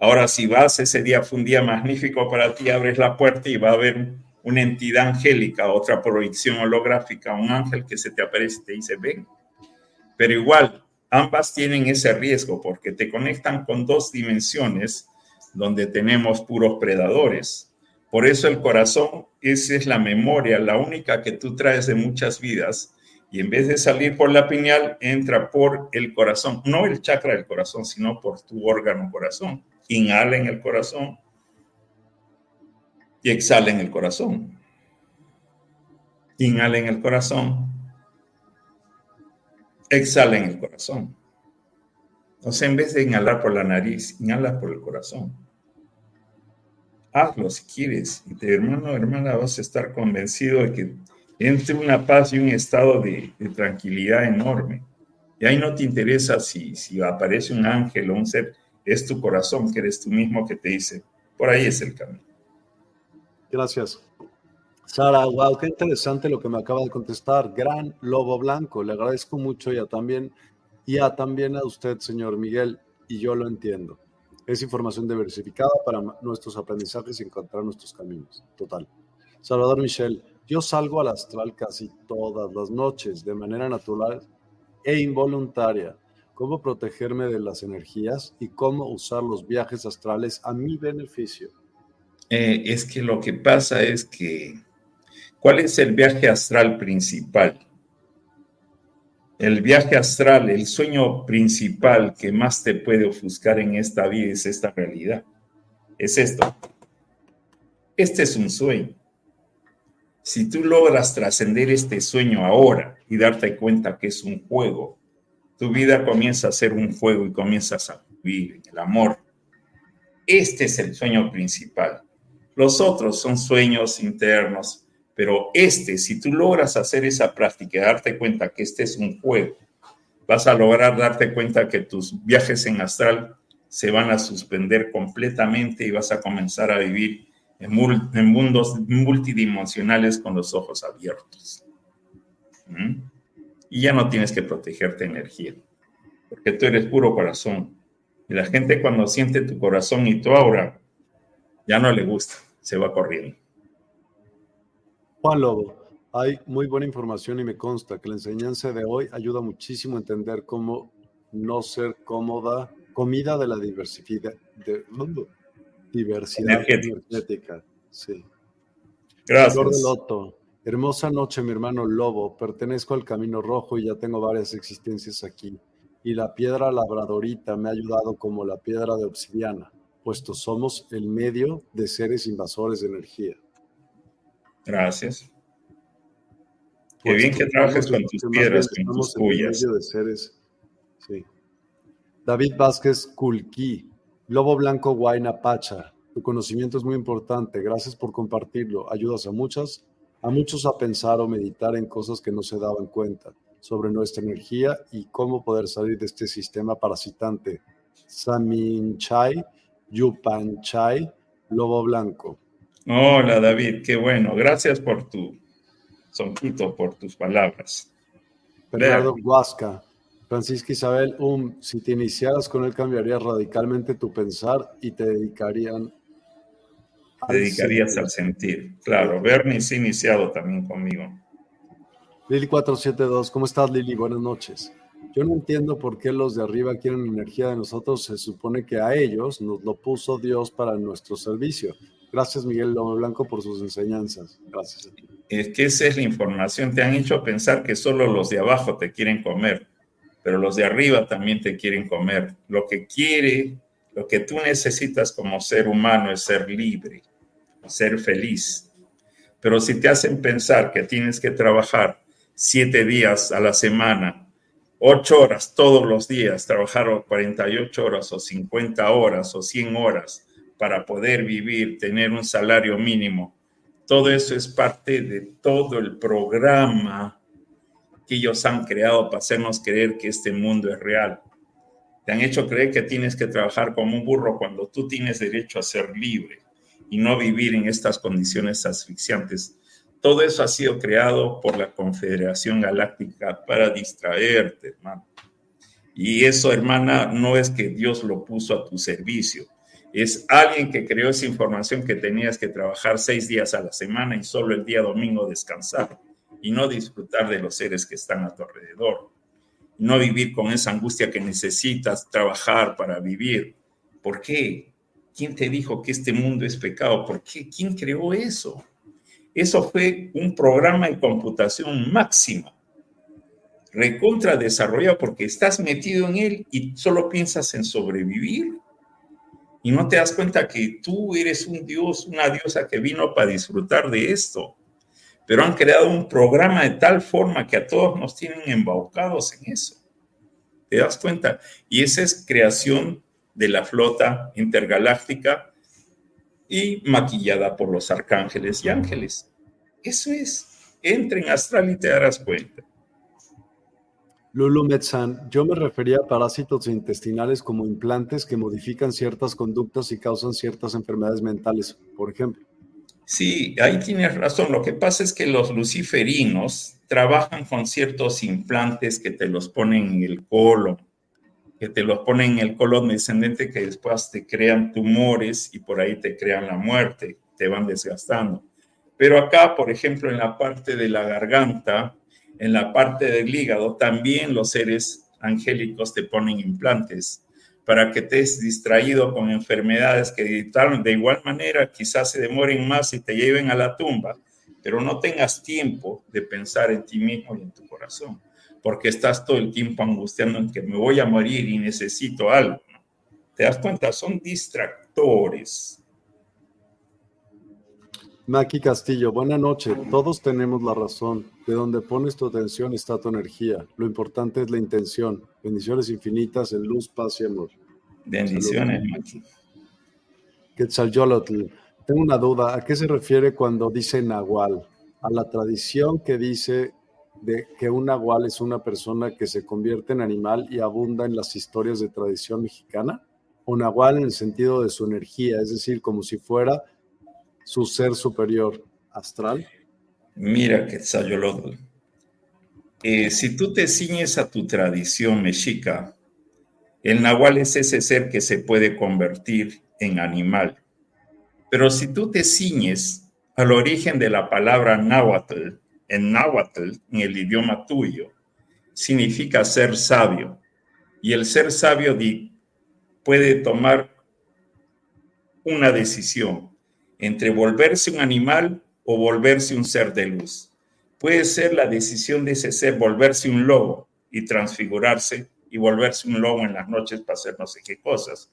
Ahora, si vas, ese día fue un día magnífico para ti, abres la puerta y va a haber una entidad angélica, otra proyección holográfica, un ángel que se te aparece y te dice, ven. Pero igual, Ambas tienen ese riesgo porque te conectan con dos dimensiones donde tenemos puros predadores. Por eso el corazón, esa es la memoria, la única que tú traes de muchas vidas. Y en vez de salir por la piñal, entra por el corazón, no el chakra del corazón, sino por tu órgano corazón. Inhala en el corazón y exhala en el corazón. Inhala en el corazón exhala en el corazón. O sea, en vez de inhalar por la nariz, inhala por el corazón. Hazlo si quieres. Y te, hermano, hermana, vas a estar convencido de que entre una paz y un estado de, tranquilidad enorme. Y ahí no te interesa si, si aparece un ángel o un ser, es tu corazón, que eres tú mismo que te dice, por ahí es el camino. Gracias. Sara, wow, qué interesante lo que me acaba de contestar. Gran lobo blanco. Le agradezco mucho y a también, y a también a usted, señor Miguel, y yo lo entiendo. Es información diversificada para nuestros aprendizajes y encontrar nuestros caminos. Total. Salvador Michel, yo salgo al astral casi todas las noches de manera natural e involuntaria. ¿Cómo protegerme de las energías y cómo usar los viajes astrales a mi beneficio? Eh, es que lo que pasa es que ¿Cuál es el viaje astral principal? El viaje astral, el sueño principal que más te puede ofuscar en esta vida es esta realidad. Es esto. Este es un sueño. Si tú logras trascender este sueño ahora y darte cuenta que es un juego, tu vida comienza a ser un juego y comienzas a vivir en el amor. Este es el sueño principal. Los otros son sueños internos, pero este, si tú logras hacer esa práctica darte cuenta que este es un juego, vas a lograr darte cuenta que tus viajes en astral se van a suspender completamente y vas a comenzar a vivir en, mundos multidimensionales con los ojos abiertos. ¿Mm? Y ya no tienes que protegerte energía, porque tú eres puro corazón. Y la gente cuando siente tu corazón y tu aura, ya no le gusta, se va corriendo. Juan Lobo, hay muy buena información y me consta que la enseñanza de hoy ayuda muchísimo a entender cómo no ser cómoda, comida de la diversidad, de, diversidad energética. Sí. Gracias. Loto. Hermosa noche, mi hermano Lobo. Pertenezco al Camino Rojo y ya tengo varias existencias aquí. Y la piedra labradorita me ha ayudado como la piedra de obsidiana, puesto somos el medio de seres invasores de energía. Gracias. Qué bien que trabajes con tus piedras, con tus cuyas. De seres. Sí. David Vázquez Kulki, Lobo Blanco Guayna Pacha. Tu conocimiento es muy importante. Gracias por compartirlo. Ayudas a muchas, a muchos a pensar o meditar en cosas que no se daban cuenta sobre nuestra energía y cómo poder salir de este sistema parasitante. Samin Chai, Yupan Chai, Lobo Blanco. Hola David, qué bueno. Gracias por tu sonquito, por tus palabras. Bernardo Huasca, Francisca Isabel, um, si te iniciaras con él cambiarías radicalmente tu pensar y te dedicarían te dedicarías al sentir. Claro, Bernie se ha iniciado también conmigo. Lili 472, ¿cómo estás Lili? Buenas noches. Yo no entiendo por qué los de arriba quieren energía de nosotros. Se supone que a ellos nos lo puso Dios para nuestro servicio. Gracias, Miguel Lomo Blanco, por sus enseñanzas. Gracias a ti. Es que esa es la información. Te han hecho pensar que solo los de abajo te quieren comer, pero los de arriba también te quieren comer. Lo que quiere, lo que tú necesitas como ser humano es ser libre, ser feliz. Pero si te hacen pensar que tienes que trabajar siete días a la semana, ocho horas todos los días, trabajar 48 horas o 50 horas o 100 horas, para poder vivir, tener un salario mínimo. Todo eso es parte de todo el programa que ellos han creado para hacernos creer que este mundo es real. Te han hecho creer que tienes que trabajar como un burro cuando tú tienes derecho a ser libre y no vivir en estas condiciones asfixiantes. Todo eso ha sido creado por la Confederación Galáctica para distraerte, hermano. Y eso, hermana, no es que Dios lo puso a tu servicio es alguien que creó esa información que tenías que trabajar seis días a la semana y solo el día domingo descansar y no disfrutar de los seres que están a tu alrededor. No vivir con esa angustia que necesitas trabajar para vivir. ¿Por qué? ¿Quién te dijo que este mundo es pecado? ¿Por qué? ¿Quién creó eso? Eso fue un programa de computación máxima, recontra desarrollado porque estás metido en él y solo piensas en sobrevivir y no te das cuenta que tú eres un dios, una diosa que vino para disfrutar de esto. Pero han creado un programa de tal forma que a todos nos tienen embaucados en eso. ¿Te das cuenta? Y esa es creación de la flota intergaláctica y maquillada por los arcángeles y ángeles. Eso es. Entra en astral y te darás cuenta. Lulu Metzan, yo me refería a parásitos intestinales como implantes que modifican ciertas conductas y causan ciertas enfermedades mentales, por ejemplo. Sí, ahí tienes razón. Lo que pasa es que los luciferinos trabajan con ciertos implantes que te los ponen en el colon, que te los ponen en el colon descendente que después te crean tumores y por ahí te crean la muerte, te van desgastando. Pero acá, por ejemplo, en la parte de la garganta, en la parte del hígado, también los seres angélicos te ponen implantes para que estés distraído con enfermedades que de igual manera quizás se demoren más y te lleven a la tumba, pero no tengas tiempo de pensar en ti mismo y en tu corazón, porque estás todo el tiempo angustiando en que me voy a morir y necesito algo. ¿Te das cuenta? Son distractores. Maki Castillo, buena noche. Todos tenemos la razón. De donde pones tu atención está tu energía. Lo importante es la intención. Bendiciones infinitas en luz, paz y amor. Bendiciones, Maki. Quetzalcóatl, tengo una duda. ¿A qué se refiere cuando dice Nahual? ¿A la tradición que dice de que un Nahual es una persona que se convierte en animal y abunda en las historias de tradición mexicana? ¿O Nahual en el sentido de su energía, es decir, como si fuera su ser superior astral? Mira, Quetzalcóatl, eh, si tú te ciñes a tu tradición mexica, el nahual es ese ser que se puede convertir en animal. Pero si tú te ciñes al origen de la palabra náhuatl, en náhuatl, en el idioma tuyo, significa ser sabio. Y el ser sabio puede tomar una decisión entre volverse un animal o volverse un ser de luz. Puede ser la decisión de ese ser volverse un lobo y transfigurarse y volverse un lobo en las noches para hacer no sé qué cosas.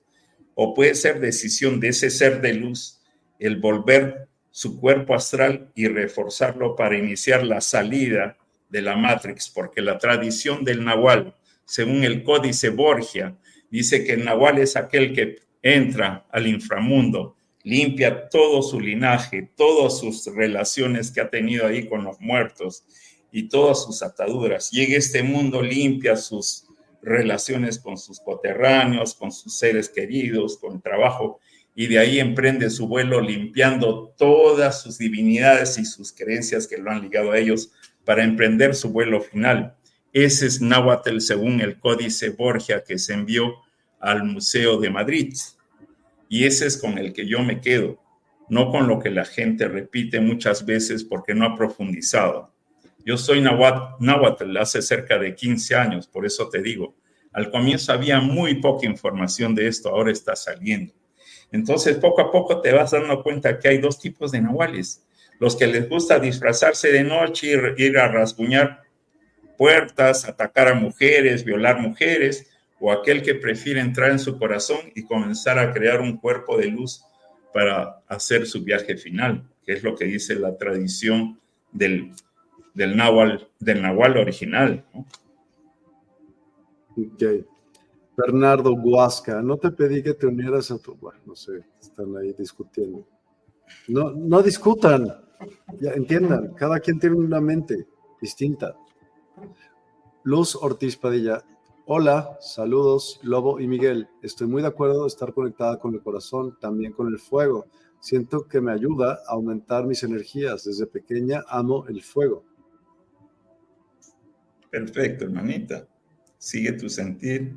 O puede ser decisión de ese ser de luz el volver su cuerpo astral y reforzarlo para iniciar la salida de la Matrix, porque la tradición del Nahual, según el códice Borgia, dice que el Nahual es aquel que entra al inframundo, limpia todo su linaje, todas sus relaciones que ha tenido ahí con los muertos y todas sus ataduras. Llega este mundo, limpia sus relaciones con sus coterráneos, con sus seres queridos, con trabajo, y de ahí emprende su vuelo limpiando todas sus divinidades y sus creencias que lo han ligado a ellos para emprender su vuelo final. Ese es Nahuatl según el Códice Borgia que se envió al Museo de Madrid. Y ese es con el que yo me quedo, no con lo que la gente repite muchas veces porque no ha profundizado. Yo soy Nahuatl hace cerca de 15 años, por eso te digo, al comienzo había muy poca información de esto, ahora está saliendo. Entonces, poco a poco te vas dando cuenta que hay dos tipos de nahuales. Los que les gusta disfrazarse de noche, ir a rasguñar puertas, atacar a mujeres, violar mujeres, o aquel que prefiere entrar en su corazón y comenzar a crear un cuerpo de luz para hacer su viaje final, que es lo que dice la tradición del, del, del Nahual original. Bernardo Guasca, no te pedí que te unieras a tu... Bueno, no sé, están ahí discutiendo. No, no discutan, ya entiendan, cada quien tiene una mente distinta. Luz Ortiz Padilla, Hola, saludos Lobo y Miguel. Estoy muy de acuerdo de estar conectada con el corazón, también con el fuego. Siento que me ayuda a aumentar mis energías. Desde pequeña amo el fuego. Perfecto, hermanita. Sigue tu sentir.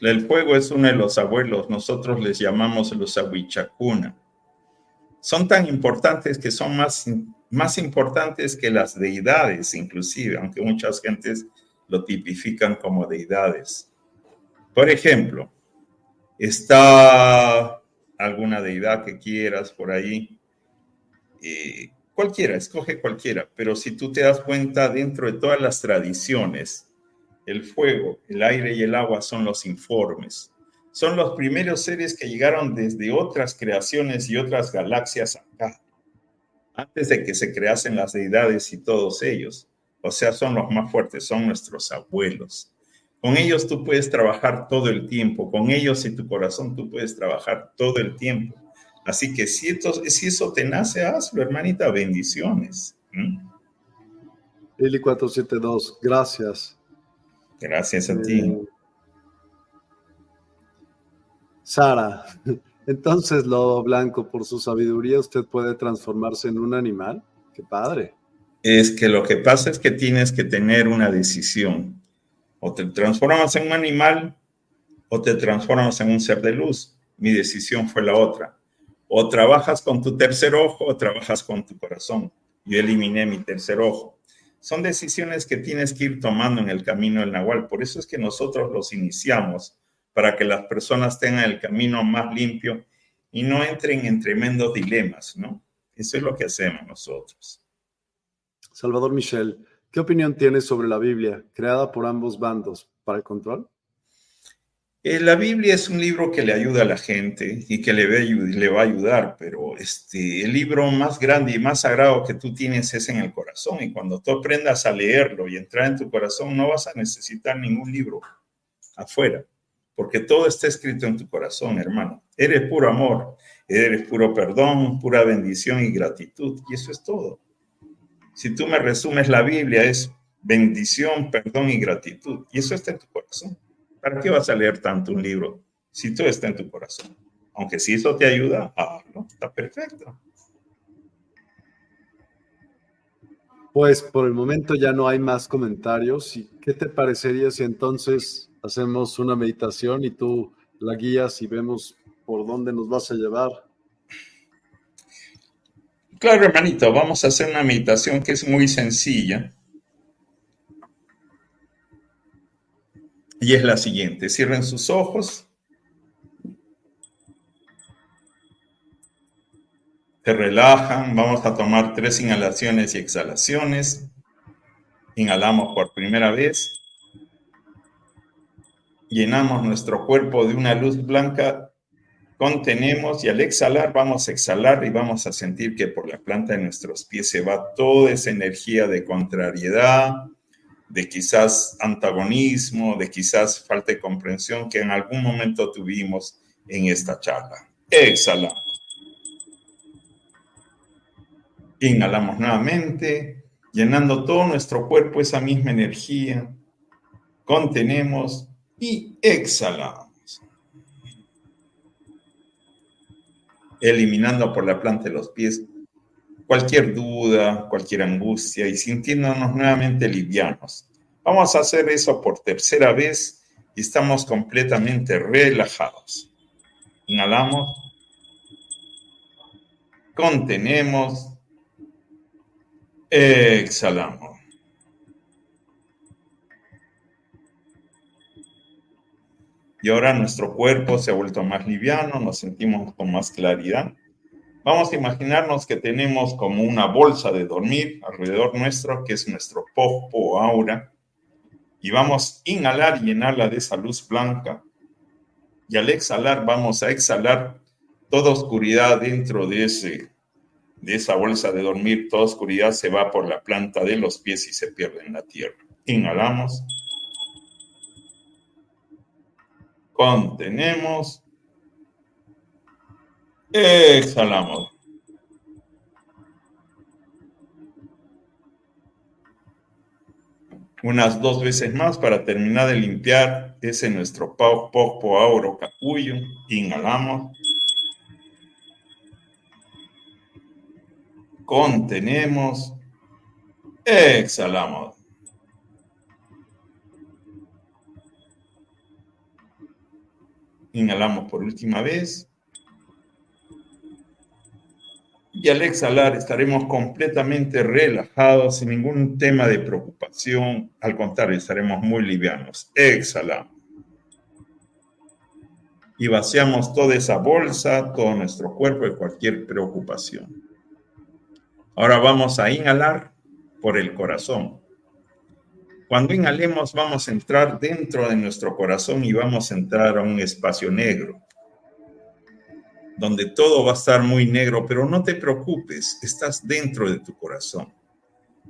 El fuego es uno de los abuelos. Nosotros les llamamos los abuichacuna. Son tan importantes que son más, más importantes que las deidades, inclusive, aunque muchas gentes lo tipifican como deidades. Por ejemplo, está alguna deidad que quieras por ahí, eh, cualquiera, escoge cualquiera, pero si tú te das cuenta, dentro de todas las tradiciones, el fuego, el aire y el agua son los informes. Son los primeros seres que llegaron desde otras creaciones y otras galaxias acá, antes de que se creasen las deidades y todos ellos. O sea, son los más fuertes, son nuestros abuelos. Con ellos tú puedes trabajar todo el tiempo, con ellos y tu corazón tú puedes trabajar todo el tiempo. Así que si, si eso te nace, hazlo, hermanita, bendiciones. Eli 472, gracias. Gracias a ti. Eh, Sara, entonces lo blanco, por su sabiduría, usted puede transformarse en un animal. Qué padre es que lo que pasa es que tienes que tener una decisión. O te transformas en un animal o te transformas en un ser de luz. Mi decisión fue la otra. O trabajas con tu tercer ojo o trabajas con tu corazón. Yo eliminé mi tercer ojo. Son decisiones que tienes que ir tomando en el camino del Nahual. Por eso es que nosotros los iniciamos, para que las personas tengan el camino más limpio y no entren en tremendos dilemas, ¿no? Eso es lo que hacemos nosotros. Salvador Michel, ¿qué opinión tienes sobre la Biblia creada por ambos bandos para el control? Eh, la Biblia es un libro que le ayuda a la gente y que le, le va a ayudar, pero este, el libro más grande y más sagrado que tú tienes es en el corazón. Y cuando tú aprendas a leerlo y entrar en tu corazón, no vas a necesitar ningún libro afuera, porque todo está escrito en tu corazón, hermano. Eres puro amor, eres puro perdón, pura bendición y gratitud, y eso es todo. Si tú me resumes la Biblia, es bendición, perdón y gratitud, y eso está en tu corazón. ¿Para qué vas a leer tanto un libro si todo está en tu corazón? Aunque si eso te ayuda, ah, no, está perfecto. Pues por el momento ya no hay más comentarios. ¿Y qué te parecería si entonces hacemos una meditación y tú la guías y vemos por dónde nos vas a llevar? Claro, hermanito, vamos a hacer una meditación que es muy sencilla y es la siguiente. Cierren sus ojos. Se relajan. Vamos a tomar tres inhalaciones y exhalaciones. Inhalamos por primera vez. Llenamos nuestro cuerpo de una luz blanca. Contenemos y al exhalar vamos a exhalar y vamos a sentir que por la planta de nuestros pies se va toda esa energía de contrariedad, de quizás antagonismo, de quizás falta de comprensión que en algún momento tuvimos en esta charla. Exhalamos. Inhalamos nuevamente, llenando todo nuestro cuerpo esa misma energía. Contenemos y exhalamos. Eliminando por la planta de los pies cualquier duda, cualquier angustia y sintiéndonos nuevamente livianos. Vamos a hacer eso por tercera vez y estamos completamente relajados. Inhalamos, contenemos, exhalamos. Y ahora nuestro cuerpo se ha vuelto más liviano, nos sentimos con más claridad. Vamos a imaginarnos que tenemos como una bolsa de dormir alrededor nuestro, que es nuestro popo aura, y vamos a inhalar y llenarla de esa luz blanca. Y al exhalar vamos a exhalar toda oscuridad dentro de, ese, de esa bolsa de dormir, toda oscuridad se va por la planta de los pies y se pierde en la tierra. Inhalamos. Contenemos Exhalamos. Unas dos veces más para terminar de limpiar ese nuestro popo auro capullo. Inhalamos. Contenemos. Exhalamos. Inhalamos por última vez. Y al exhalar estaremos completamente relajados, sin ningún tema de preocupación. Al contrario, estaremos muy livianos. Exhalamos. Y vaciamos toda esa bolsa, todo nuestro cuerpo de cualquier preocupación. Ahora vamos a inhalar por el corazón. Cuando inhalemos vamos a entrar dentro de nuestro corazón y vamos a entrar a un espacio negro donde todo va a estar muy negro, pero no te preocupes, estás dentro de tu corazón.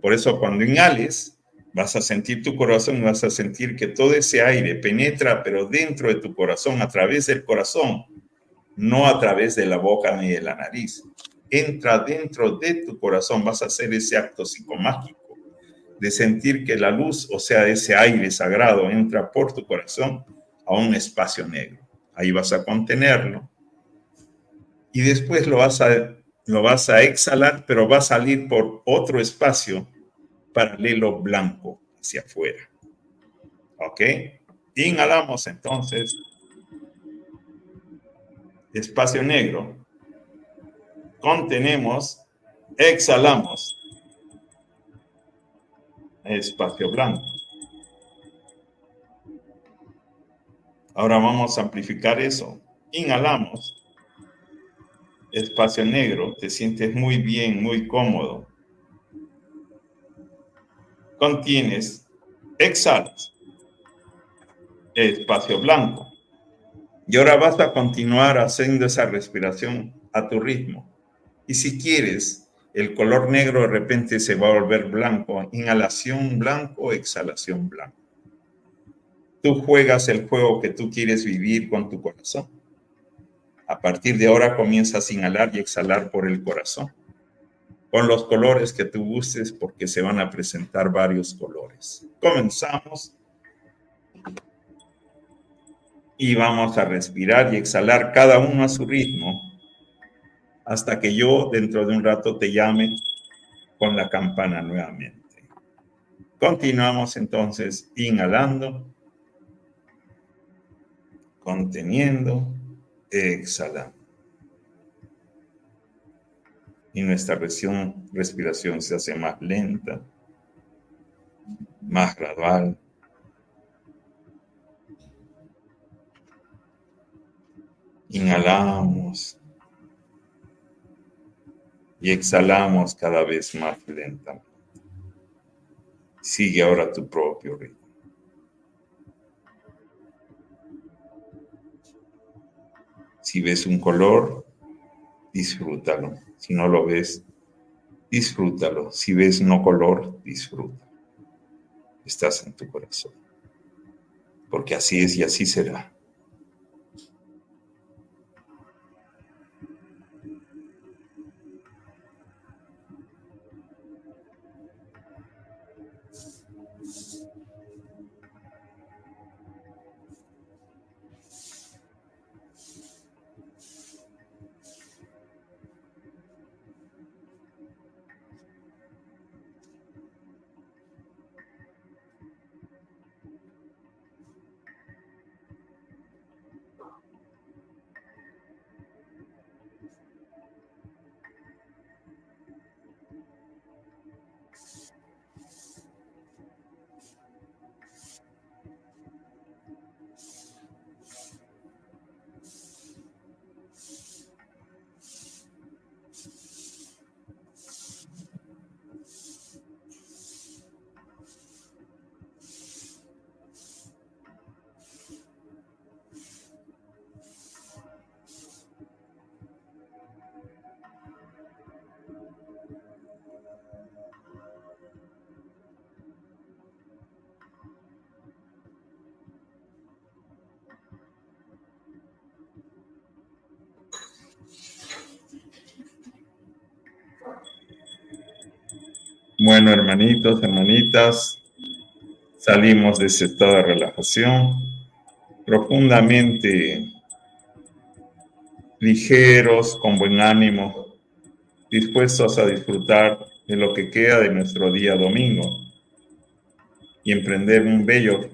Por eso cuando inhales, vas a sentir tu corazón vas a sentir que todo ese aire penetra, pero dentro de tu corazón, a través del corazón, no a través de la boca ni de la nariz. Entra dentro de tu corazón, vas a hacer ese acto psicomágico de sentir que la luz, o sea, ese aire sagrado, entra por tu corazón a un espacio negro. Ahí vas a contenerlo y después lo vas a, lo vas a exhalar, pero va a salir por otro espacio paralelo blanco hacia afuera. ¿Ok? Inhalamos entonces. Espacio negro. Contenemos. Exhalamos. Espacio blanco. Ahora vamos a amplificar eso. Inhalamos espacio negro, te sientes muy bien, muy cómodo. Contienes, exhalas, espacio blanco. Y ahora vas a continuar haciendo esa respiración a tu ritmo. Y si quieres, el color negro de repente se va a volver blanco. Inhalación blanco, exhalación blanco. Tú juegas el juego que tú quieres vivir con tu corazón. A partir de ahora comienzas a inhalar y exhalar por el corazón. Con los colores que tú gustes porque se van a presentar varios colores. Comenzamos y vamos a respirar y exhalar cada uno a su ritmo hasta que yo dentro de un rato te llame con la campana nuevamente. Continuamos entonces inhalando, conteniendo, exhalando. Y nuestra respiración, se hace más lenta, más gradual. Inhalamos y exhalamos cada vez más lentamente. Sigue ahora tu propio ritmo. Si ves un color, disfrútalo. Si no lo ves, disfrútalo. Si ves no color, disfrútalo. Estás en tu corazón. Porque así es y así será. Bueno, hermanitos, hermanitas, salimos de ese estado de relajación profundamente ligeros, con buen ánimo, dispuestos a disfrutar de lo que queda de nuestro día domingo y emprender un bello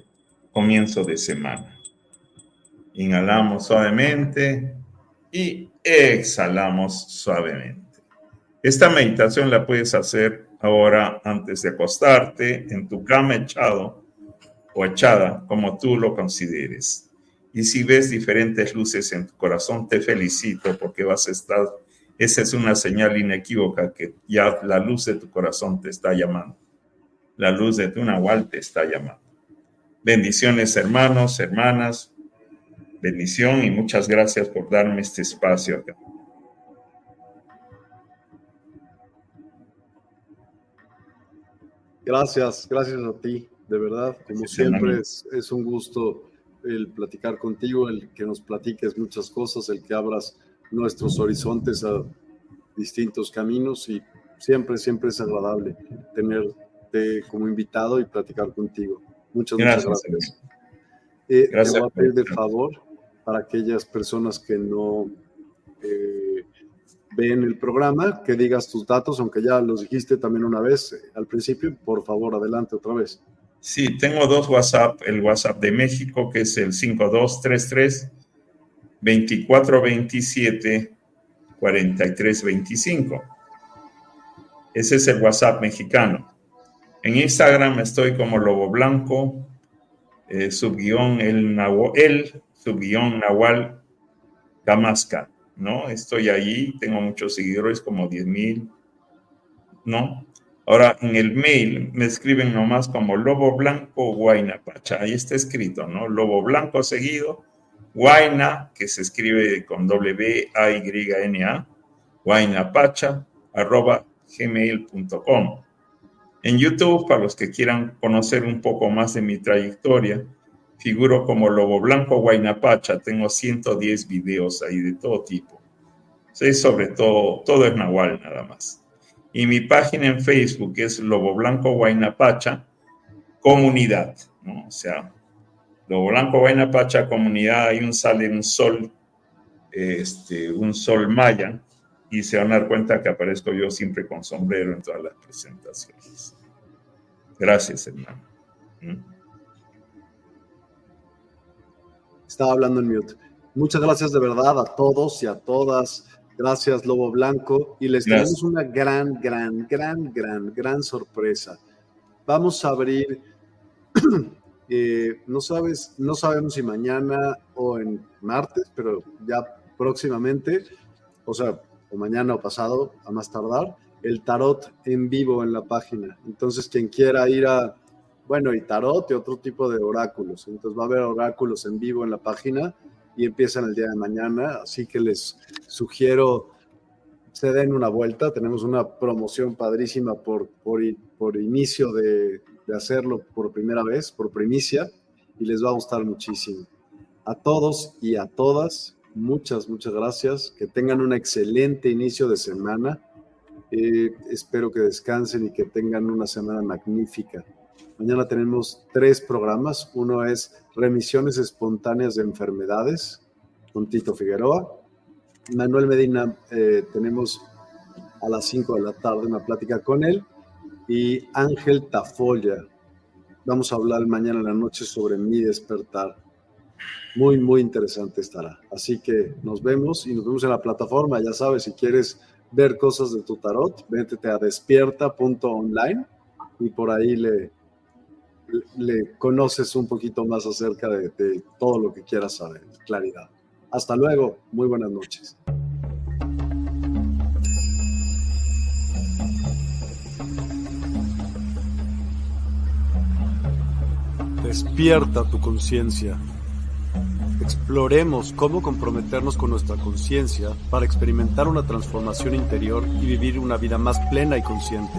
comienzo de semana. Inhalamos suavemente y exhalamos suavemente. Esta meditación la puedes hacer ahora antes de acostarte en tu cama echado o echada, como tú lo consideres. Y si ves diferentes luces en tu corazón, te felicito porque vas a estar, esa es una señal inequívoca que ya la luz de tu corazón te está llamando. La luz de tu Nahual te está llamando. Bendiciones hermanos, hermanas. Bendición y muchas gracias por darme este espacio. Gracias, gracias a ti, de verdad. Como siempre, es, es, un gusto el platicar contigo, el que nos platiques muchas cosas, el que abras nuestros horizontes a distintos caminos y siempre, siempre es agradable tenerte como invitado y platicar contigo. Muchas, gracias. Muchas gracias. Eh, gracias. Te voy a pedir de favor para aquellas personas que no eh, ven el programa, que digas tus datos, aunque ya los dijiste también una vez eh, al principio. Por favor, adelante otra vez. Sí, tengo dos WhatsApp. El WhatsApp de México, que es el 5233 2427 4325. Ese es el WhatsApp mexicano. En Instagram estoy como Lobo Blanco, eh, subguión el, el subguión Nahual Damasca. ¿No? Estoy allí, tengo muchos seguidores, como 10 mil, ¿no? Ahora, en el mail me escriben nomás como Lobo Blanco Guaynapacha, ahí está escrito, ¿no? Lobo Blanco seguido, Guayna, que se escribe con W-A-Y-N-A, guaynapacha, arroba gmail.com. En YouTube, para los que quieran conocer un poco más de mi trayectoria, figuro como Lobo Blanco Guaynapacha, tengo 110 videos ahí de todo tipo. Sí, sobre todo, todo es Nahual nada más. Y mi página en Facebook es Lobo Blanco Guaynapacha, comunidad, ¿no? O sea, Lobo Blanco Guaynapacha, comunidad, hay un sale un sol, este, un sol maya, y se van a dar cuenta que aparezco yo siempre con sombrero en todas las presentaciones. Gracias, hermano. Estaba hablando en mute. Muchas gracias de verdad a todos y a todas. Gracias, Lobo Blanco. Y les tenemos una gran, gran, gran, gran, gran sorpresa. Vamos a abrir, eh, no sabes, no sabemos si mañana o en martes, pero ya próximamente, o sea, o mañana o pasado, a más tardar, el tarot en vivo en la página. Entonces, quien quiera ir a, bueno, y tarot y otro tipo de oráculos. Entonces va a haber oráculos en vivo en la página y empiezan el día de mañana, así que les sugiero se den una vuelta. Tenemos una promoción padrísima por, por, por inicio de, de hacerlo por primera vez, por primicia, y les va a gustar muchísimo. A todos y a todas, muchas, muchas gracias. Que tengan un excelente inicio de semana. Eh, espero que descansen y que tengan una semana magnífica. Mañana tenemos tres programas. Uno es remisiones espontáneas de enfermedades con Tito Figueroa. Manuel Medina, eh, tenemos a las 5 de la tarde una plática con él. Y Ángel Tafolla, vamos a hablar mañana en la noche sobre mi despertar. Muy, muy interesante estará. Así que nos vemos y nos vemos en la plataforma. Ya sabes, si quieres ver cosas de tu tarot, véntete a despierta.online y por ahí le, le conoces un poquito más acerca de, todo lo que quieras saber, claridad. Hasta luego, muy buenas noches. Despierta tu conciencia. Exploremos cómo comprometernos con nuestra conciencia para experimentar una transformación interior y vivir una vida más plena y consciente.